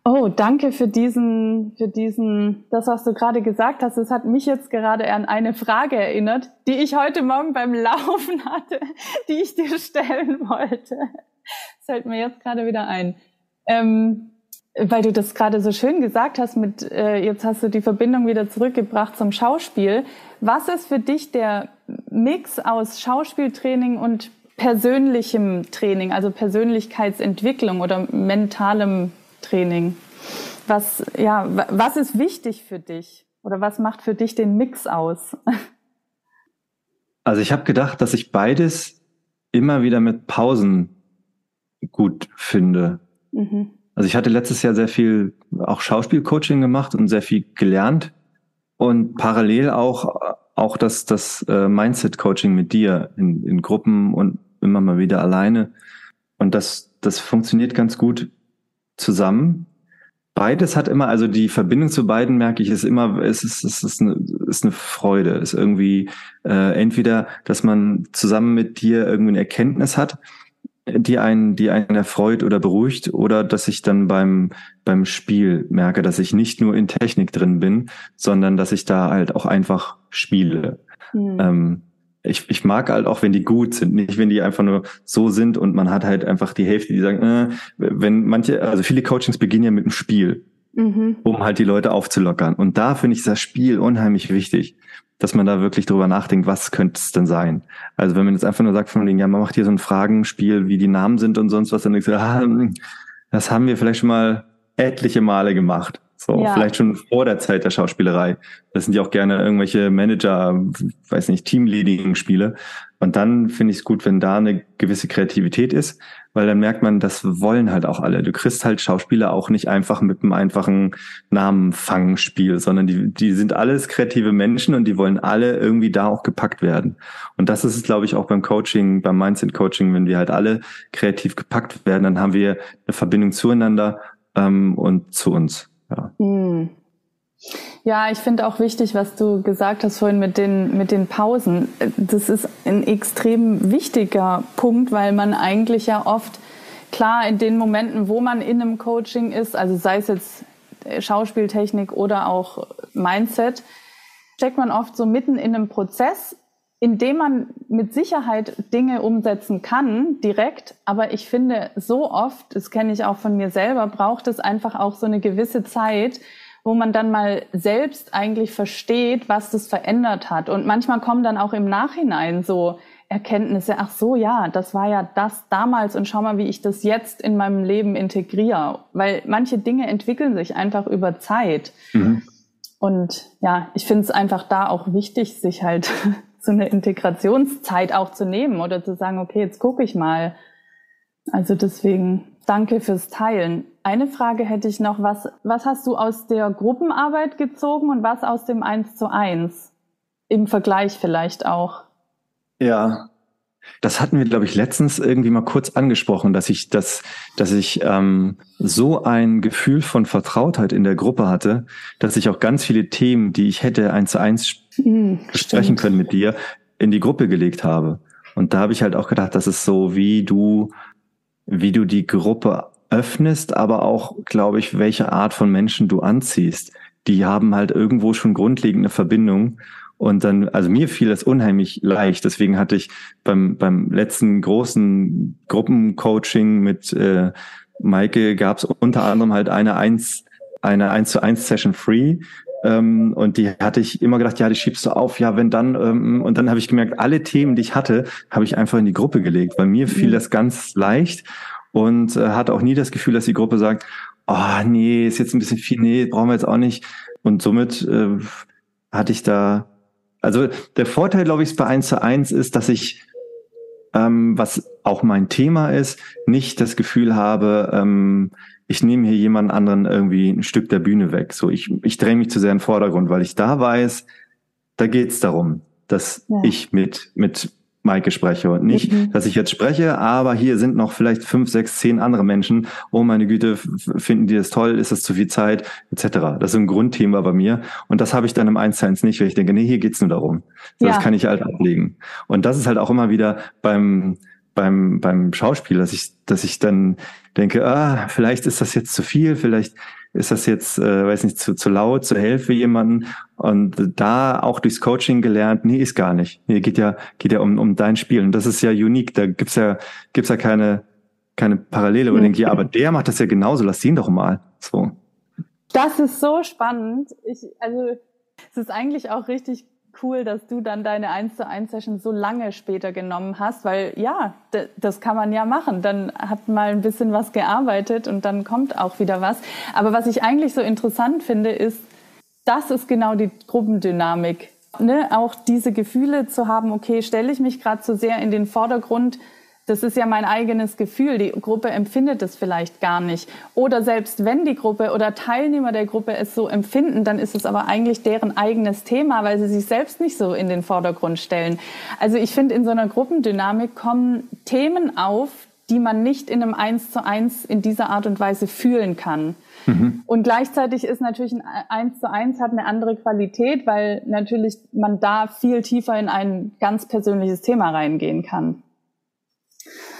Oh, danke für diesen, für diesen, das, was du gerade gesagt hast. Es hat mich jetzt gerade an eine Frage erinnert, die ich heute Morgen beim Laufen hatte, [LAUGHS] die ich dir stellen wollte. Das [LAUGHS] fällt mir jetzt gerade wieder ein. Ähm, weil du das gerade so schön gesagt hast, mit äh, jetzt hast du die Verbindung wieder zurückgebracht zum Schauspiel. Was ist für dich der Mix aus Schauspieltraining und persönlichem Training, also Persönlichkeitsentwicklung oder mentalem Training? Was, ja, was ist wichtig für dich? Oder was macht für dich den Mix aus? Also ich habe gedacht, dass ich beides immer wieder mit Pausen gut finde. Mhm. Also ich hatte letztes Jahr sehr viel auch Schauspielcoaching gemacht und sehr viel gelernt und parallel auch auch das das äh, Mindset Coaching mit dir in, in Gruppen und immer mal wieder alleine. Und das, das funktioniert ganz gut zusammen. Beides hat immer, also die Verbindung zu beiden merke ich, ist immer, es ist, es ist, eine, ist eine Freude. Es ist irgendwie äh, entweder, dass man zusammen mit dir irgendwie eine Erkenntnis hat die einen, die einen erfreut oder beruhigt, oder dass ich dann beim, beim Spiel merke, dass ich nicht nur in Technik drin bin, sondern dass ich da halt auch einfach spiele. Mhm. Ähm, ich, ich mag halt auch, wenn die gut sind, nicht wenn die einfach nur so sind und man hat halt einfach die Hälfte, die sagen, äh, wenn manche, also viele Coachings beginnen ja mit einem Spiel, mhm. um halt die Leute aufzulockern. Und da finde ich das Spiel unheimlich wichtig dass man da wirklich drüber nachdenkt, was könnte es denn sein? Also wenn man jetzt einfach nur sagt von denen, ja, man macht hier so ein Fragenspiel, wie die Namen sind und sonst was, dann denkst du, ah, hm, das haben wir vielleicht schon mal etliche Male gemacht. So, ja. vielleicht schon vor der Zeit der Schauspielerei. Das sind ja auch gerne irgendwelche Manager, weiß nicht, Teamleading-Spiele. Und dann finde ich es gut, wenn da eine gewisse Kreativität ist, weil dann merkt man, das wollen halt auch alle. Du kriegst halt Schauspieler auch nicht einfach mit einem einfachen Namenfangspiel, sondern die, die sind alles kreative Menschen und die wollen alle irgendwie da auch gepackt werden. Und das ist es, glaube ich, auch beim Coaching, beim Mindset-Coaching, wenn wir halt alle kreativ gepackt werden, dann haben wir eine Verbindung zueinander ähm, und zu uns. Ja. Hm. Ja, ich finde auch wichtig, was du gesagt hast vorhin mit den, mit den Pausen. Das ist ein extrem wichtiger Punkt, weil man eigentlich ja oft, klar, in den Momenten, wo man in einem Coaching ist, also sei es jetzt Schauspieltechnik oder auch Mindset, steckt man oft so mitten in einem Prozess, in dem man mit Sicherheit Dinge umsetzen kann, direkt. Aber ich finde, so oft, das kenne ich auch von mir selber, braucht es einfach auch so eine gewisse Zeit, wo man dann mal selbst eigentlich versteht, was das verändert hat. Und manchmal kommen dann auch im Nachhinein so Erkenntnisse, ach so, ja, das war ja das damals und schau mal, wie ich das jetzt in meinem Leben integriere. Weil manche Dinge entwickeln sich einfach über Zeit. Mhm. Und ja, ich finde es einfach da auch wichtig, sich halt so eine Integrationszeit auch zu nehmen oder zu sagen, okay, jetzt gucke ich mal. Also deswegen danke fürs Teilen. Eine Frage hätte ich noch. Was, was hast du aus der Gruppenarbeit gezogen und was aus dem Eins zu eins? Im Vergleich vielleicht auch. Ja, das hatten wir, glaube ich, letztens irgendwie mal kurz angesprochen, dass ich das, dass ich ähm, so ein Gefühl von Vertrautheit in der Gruppe hatte, dass ich auch ganz viele Themen, die ich hätte eins zu eins hm, besprechen können mit dir, in die Gruppe gelegt habe. Und da habe ich halt auch gedacht, das ist so, wie du, wie du die Gruppe öffnest, aber auch, glaube ich, welche Art von Menschen du anziehst. Die haben halt irgendwo schon grundlegende Verbindung. Und dann, also mir fiel das unheimlich leicht. Deswegen hatte ich beim, beim letzten großen Gruppencoaching mit äh, Maike gab es unter anderem halt eine eins, eine eins zu eins Session free. Ähm, und die hatte ich immer gedacht, ja, die schiebst du auf, ja, wenn dann. Ähm, und dann habe ich gemerkt, alle Themen, die ich hatte, habe ich einfach in die Gruppe gelegt, weil mir fiel mhm. das ganz leicht und äh, hatte auch nie das Gefühl, dass die Gruppe sagt, oh nee, ist jetzt ein bisschen viel, nee, brauchen wir jetzt auch nicht. Und somit äh, hatte ich da, also der Vorteil, glaube ich, bei eins zu eins ist, dass ich, ähm, was auch mein Thema ist, nicht das Gefühl habe, ähm, ich nehme hier jemand anderen irgendwie ein Stück der Bühne weg. So, ich, ich drehe mich zu sehr in den Vordergrund, weil ich da weiß, da geht's darum, dass ja. ich mit, mit Maike spreche und nicht, mhm. dass ich jetzt spreche, aber hier sind noch vielleicht fünf, sechs, zehn andere Menschen. Oh meine Güte, finden die das toll? Ist das zu viel Zeit? Etc. Das ist ein Grundthema bei mir und das habe ich dann im 1 1 nicht, weil ich denke, nee, hier geht's nur darum. So, ja. Das kann ich halt ablegen. Und das ist halt auch immer wieder beim beim beim Schauspiel, dass ich dass ich dann denke, ah, vielleicht ist das jetzt zu viel, vielleicht ist das jetzt, äh, weiß nicht, zu, zu laut, zu hell für jemanden? Und da auch durchs Coaching gelernt, nee, ist gar nicht. Nee, geht ja, geht ja um, um dein Spiel. Und das ist ja unique. Da gibt's ja, gibt's ja keine, keine Parallele. Und denke, ja, aber der macht das ja genauso, lass ihn doch mal. So. Das ist so spannend. Ich, also, es ist eigentlich auch richtig cool, dass du dann deine 1 zu 1 Session so lange später genommen hast, weil ja, das kann man ja machen. Dann hat mal ein bisschen was gearbeitet und dann kommt auch wieder was. Aber was ich eigentlich so interessant finde, ist, das ist genau die Gruppendynamik. Ne? Auch diese Gefühle zu haben, okay, stelle ich mich gerade zu sehr in den Vordergrund, das ist ja mein eigenes Gefühl. Die Gruppe empfindet es vielleicht gar nicht. Oder selbst wenn die Gruppe oder Teilnehmer der Gruppe es so empfinden, dann ist es aber eigentlich deren eigenes Thema, weil sie sich selbst nicht so in den Vordergrund stellen. Also ich finde, in so einer Gruppendynamik kommen Themen auf, die man nicht in einem Eins zu eins in dieser Art und Weise fühlen kann. Mhm. Und gleichzeitig ist natürlich ein Eins zu eins hat eine andere Qualität, weil natürlich man da viel tiefer in ein ganz persönliches Thema reingehen kann.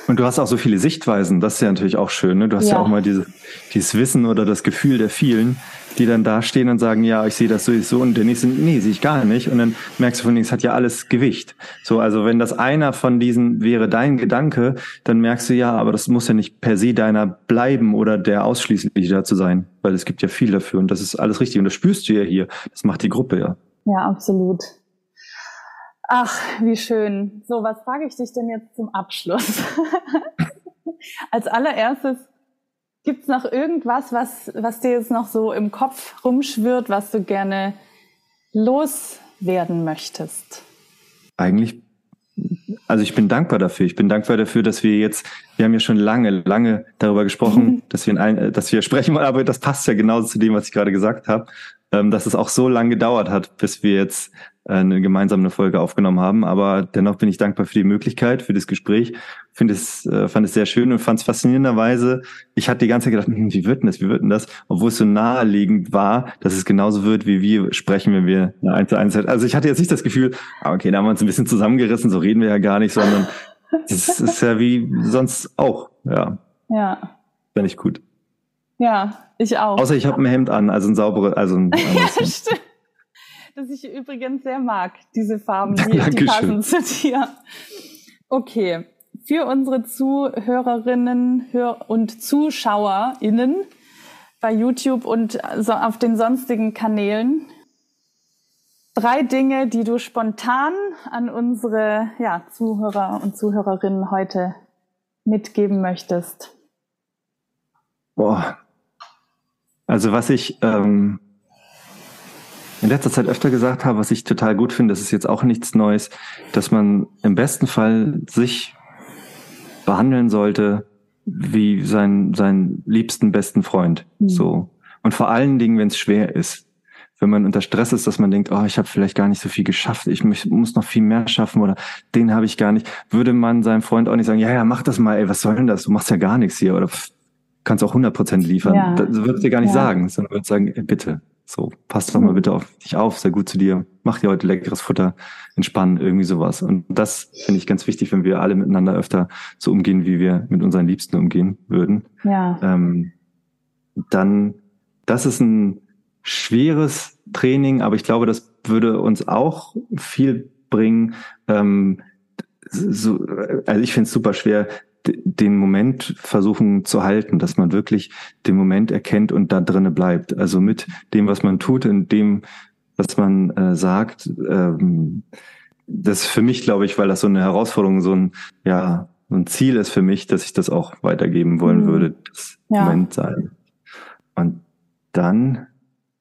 Und du hast auch so viele Sichtweisen, das ist ja natürlich auch schön. Ne? Du hast ja, ja auch mal diese, dieses Wissen oder das Gefühl der vielen, die dann da stehen und sagen, ja, ich sehe das sowieso und der nächste, nee, sehe ich gar nicht. Und dann merkst du von denen, es hat ja alles Gewicht. So, also wenn das einer von diesen wäre dein Gedanke, dann merkst du ja, aber das muss ja nicht per se deiner bleiben oder der ausschließlich dazu sein, weil es gibt ja viel dafür und das ist alles richtig und das spürst du ja hier. Das macht die Gruppe ja. Ja, absolut. Ach, wie schön. So, was frage ich dich denn jetzt zum Abschluss? [LAUGHS] Als allererstes, gibt es noch irgendwas, was, was dir jetzt noch so im Kopf rumschwirrt, was du gerne loswerden möchtest? Eigentlich, also ich bin dankbar dafür. Ich bin dankbar dafür, dass wir jetzt, wir haben ja schon lange, lange darüber gesprochen, mhm. dass wir, ein, dass wir sprechen, aber das passt ja genauso zu dem, was ich gerade gesagt habe, ähm, dass es auch so lange gedauert hat, bis wir jetzt äh, eine gemeinsame Folge aufgenommen haben. Aber dennoch bin ich dankbar für die Möglichkeit, für das Gespräch. Finde es, äh, fand es sehr schön und fand es faszinierenderweise. Ich hatte die ganze Zeit gedacht, hm, wie wird denn das, wie wird denn das? Obwohl es so naheliegend war, dass es genauso wird, wie wir sprechen, wenn wir eine eins zu eins Also ich hatte jetzt nicht das Gefühl, ah, okay, da haben wir uns ein bisschen zusammengerissen, so reden wir ja gar nicht, sondern das ist ja wie sonst auch. Ja. Ja. Finde ich gut. Ja, ich auch. Außer ich habe ein Hemd an, also ein sauberes, also ein [LAUGHS] ja, stimmt das ich übrigens sehr mag, diese Farben, [LAUGHS] die, die passen zu dir. Okay, für unsere Zuhörerinnen und ZuschauerInnen bei YouTube und auf den sonstigen Kanälen. Drei Dinge, die du spontan an unsere ja, Zuhörer und Zuhörerinnen heute mitgeben möchtest. Boah. Also was ich ähm, in letzter Zeit öfter gesagt habe, was ich total gut finde, das ist jetzt auch nichts Neues, dass man im besten Fall sich behandeln sollte wie sein, sein liebsten besten Freund. Mhm. So. Und vor allen Dingen, wenn es schwer ist. Wenn man unter Stress ist, dass man denkt, oh, ich habe vielleicht gar nicht so viel geschafft, ich muss noch viel mehr schaffen oder den habe ich gar nicht, würde man seinem Freund auch nicht sagen, ja, ja, mach das mal, ey, was soll denn das? Du machst ja gar nichts hier oder kannst auch 100 Prozent liefern. Ja. Das würde dir gar nicht ja. sagen, sondern würde sagen, ey, bitte, so, passt doch mal bitte auf dich auf, sei gut zu dir, mach dir heute leckeres Futter, entspannen, irgendwie sowas. Und das finde ich ganz wichtig, wenn wir alle miteinander öfter so umgehen, wie wir mit unseren Liebsten umgehen würden. Ja. Ähm, dann, das ist ein schweres Training, aber ich glaube, das würde uns auch viel bringen. Ähm, so, also ich finde es super schwer, den Moment versuchen zu halten, dass man wirklich den Moment erkennt und da drinnen bleibt. Also mit dem, was man tut, in dem, was man äh, sagt. Ähm, das ist für mich, glaube ich, weil das so eine Herausforderung, so ein, ja, so ein Ziel ist für mich, dass ich das auch weitergeben wollen mhm. würde, das ja. Moment sein. Und dann,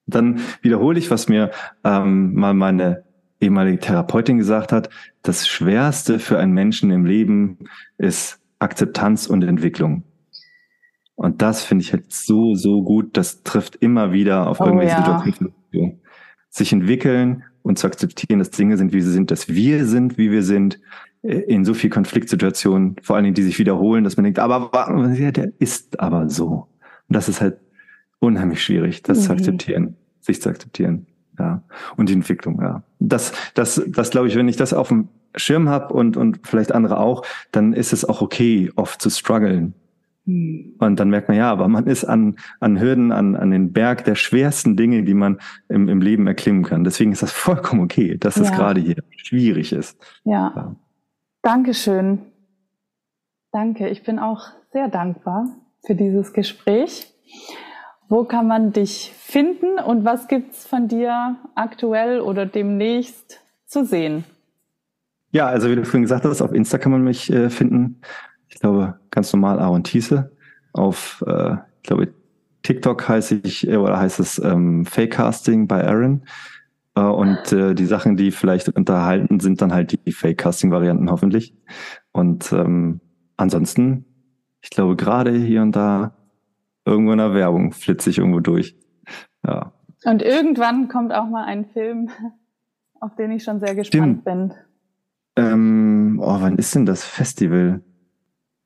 dann wiederhole ich, was mir ähm, mal meine ehemalige Therapeutin gesagt hat. Das Schwerste für einen Menschen im Leben ist Akzeptanz und Entwicklung. Und das finde ich halt so, so gut. Das trifft immer wieder auf oh, irgendwelche ja. Situationen. Sich entwickeln und zu akzeptieren, dass Dinge sind, wie sie sind, dass wir sind, wie wir sind, äh, in so viel Konfliktsituationen, vor allen Dingen, die sich wiederholen, dass man denkt, aber ja, der ist aber so. Und das ist halt unheimlich schwierig, das mhm. zu akzeptieren, sich zu akzeptieren. Ja. Und die Entwicklung, ja. Das, das, das glaube ich, wenn ich das auf dem Schirm habe und, und vielleicht andere auch, dann ist es auch okay, oft zu strugglen. Hm. Und dann merkt man, ja, aber man ist an, an Hürden, an, an den Berg der schwersten Dinge, die man im, im Leben erklimmen kann. Deswegen ist das [LAUGHS] vollkommen okay, dass es gerade hier schwierig ist. Ja. ja. Dankeschön. Danke. Ich bin auch sehr dankbar für dieses Gespräch. Wo kann man dich finden und was gibt's von dir aktuell oder demnächst zu sehen? Ja, also wie du vorhin gesagt hast, auf Insta kann man mich äh, finden. Ich glaube, ganz normal Aaron Thiese. Auf, äh, ich glaube, TikTok heiße ich, äh, oder heißt es ähm, Fake-Casting bei Aaron. Äh, und äh, die Sachen, die vielleicht unterhalten, sind dann halt die Fake-Casting-Varianten hoffentlich. Und ähm, ansonsten, ich glaube, gerade hier und da irgendwo in der Werbung flitze ich irgendwo durch. Ja. Und irgendwann kommt auch mal ein Film, auf den ich schon sehr gespannt Stimmt. bin. Ähm, oh, wann ist denn das Festival?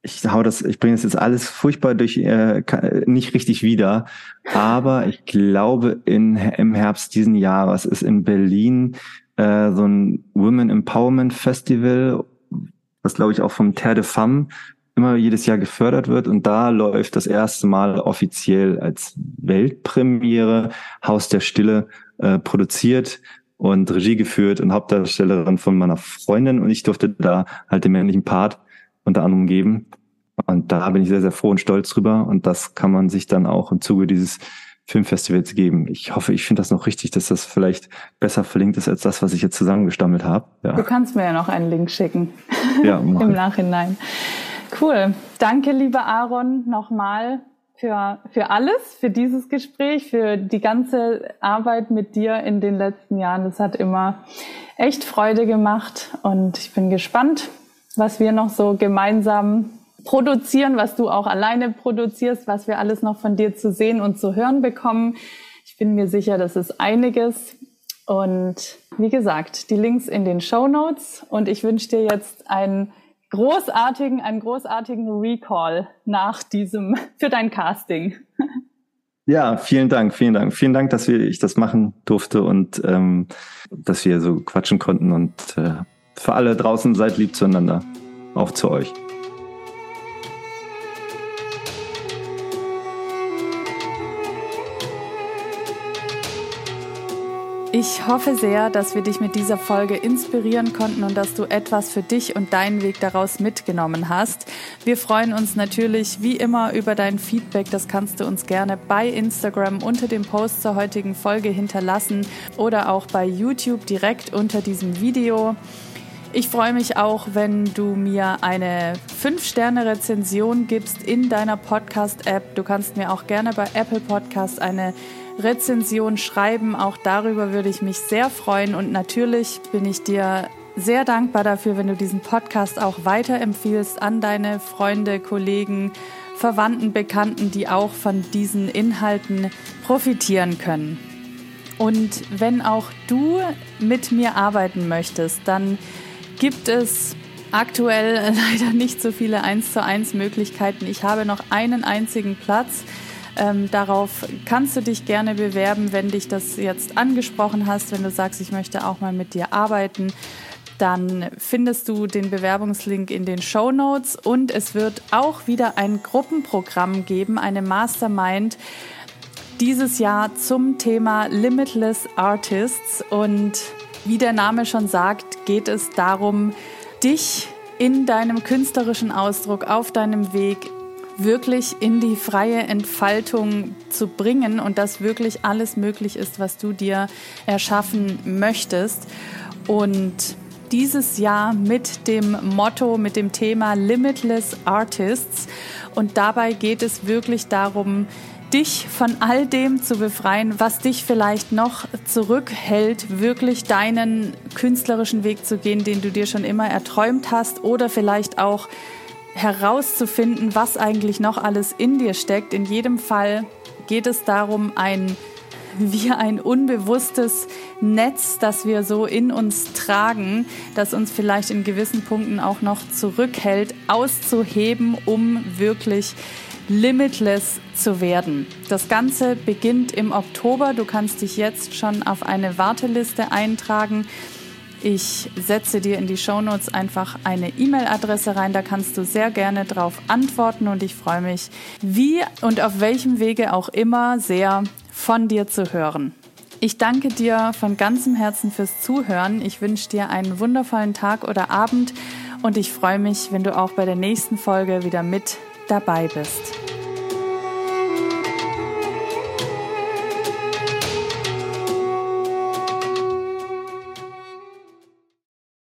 Ich hau das, ich bringe das jetzt alles furchtbar durch, äh, nicht richtig wieder. Aber ich glaube, in, im Herbst diesen Jahres ist in Berlin äh, so ein Women Empowerment Festival, was glaube ich auch vom Terre de Femme immer jedes Jahr gefördert wird. Und da läuft das erste Mal offiziell als Weltpremiere Haus der Stille äh, produziert und Regie geführt und Hauptdarstellerin von meiner Freundin. Und ich durfte da halt den männlichen Part unter anderem geben. Und da bin ich sehr, sehr froh und stolz drüber. Und das kann man sich dann auch im Zuge dieses Filmfestivals geben. Ich hoffe, ich finde das noch richtig, dass das vielleicht besser verlinkt ist als das, was ich jetzt zusammengestammelt habe. Ja. Du kannst mir ja noch einen Link schicken. Ja, [LAUGHS] im Nachhinein. Cool. Danke, lieber Aaron, nochmal für, für alles, für dieses Gespräch, für die ganze Arbeit mit dir in den letzten Jahren. Das hat immer echt Freude gemacht und ich bin gespannt, was wir noch so gemeinsam produzieren, was du auch alleine produzierst, was wir alles noch von dir zu sehen und zu hören bekommen. Ich bin mir sicher, das ist einiges. Und wie gesagt, die Links in den Show Notes. Und ich wünsche dir jetzt einen großartigen, einen großartigen Recall nach diesem, [LAUGHS] für dein Casting. Ja, vielen Dank, vielen Dank. Vielen Dank, dass wir, ich das machen durfte und ähm, dass wir so quatschen konnten. Und äh, für alle draußen seid lieb zueinander. Auch zu euch. Ich hoffe sehr, dass wir dich mit dieser Folge inspirieren konnten und dass du etwas für dich und deinen Weg daraus mitgenommen hast. Wir freuen uns natürlich wie immer über dein Feedback. Das kannst du uns gerne bei Instagram unter dem Post zur heutigen Folge hinterlassen oder auch bei YouTube direkt unter diesem Video. Ich freue mich auch, wenn du mir eine 5-Sterne-Rezension gibst in deiner Podcast-App. Du kannst mir auch gerne bei Apple Podcast eine Rezension schreiben. Auch darüber würde ich mich sehr freuen. Und natürlich bin ich dir sehr dankbar dafür, wenn du diesen Podcast auch weiterempfiehlst an deine Freunde, Kollegen, Verwandten, Bekannten, die auch von diesen Inhalten profitieren können. Und wenn auch du mit mir arbeiten möchtest, dann gibt es aktuell [LAUGHS] leider nicht so viele 1 zu 1 Möglichkeiten. Ich habe noch einen einzigen Platz ähm, darauf kannst du dich gerne bewerben, wenn dich das jetzt angesprochen hast, wenn du sagst, ich möchte auch mal mit dir arbeiten. Dann findest du den Bewerbungslink in den Show Notes und es wird auch wieder ein Gruppenprogramm geben, eine Mastermind dieses Jahr zum Thema Limitless Artists. Und wie der Name schon sagt, geht es darum, dich in deinem künstlerischen Ausdruck, auf deinem Weg wirklich in die freie Entfaltung zu bringen und dass wirklich alles möglich ist, was du dir erschaffen möchtest. Und dieses Jahr mit dem Motto, mit dem Thema Limitless Artists. Und dabei geht es wirklich darum, dich von all dem zu befreien, was dich vielleicht noch zurückhält, wirklich deinen künstlerischen Weg zu gehen, den du dir schon immer erträumt hast oder vielleicht auch herauszufinden, was eigentlich noch alles in dir steckt. In jedem Fall geht es darum, ein wie ein unbewusstes Netz, das wir so in uns tragen, das uns vielleicht in gewissen Punkten auch noch zurückhält, auszuheben, um wirklich limitless zu werden. Das Ganze beginnt im Oktober. Du kannst dich jetzt schon auf eine Warteliste eintragen. Ich setze dir in die Shownotes einfach eine E-Mail-Adresse rein, da kannst du sehr gerne drauf antworten und ich freue mich, wie und auf welchem Wege auch immer sehr von dir zu hören. Ich danke dir von ganzem Herzen fürs Zuhören. Ich wünsche dir einen wundervollen Tag oder Abend und ich freue mich, wenn du auch bei der nächsten Folge wieder mit dabei bist.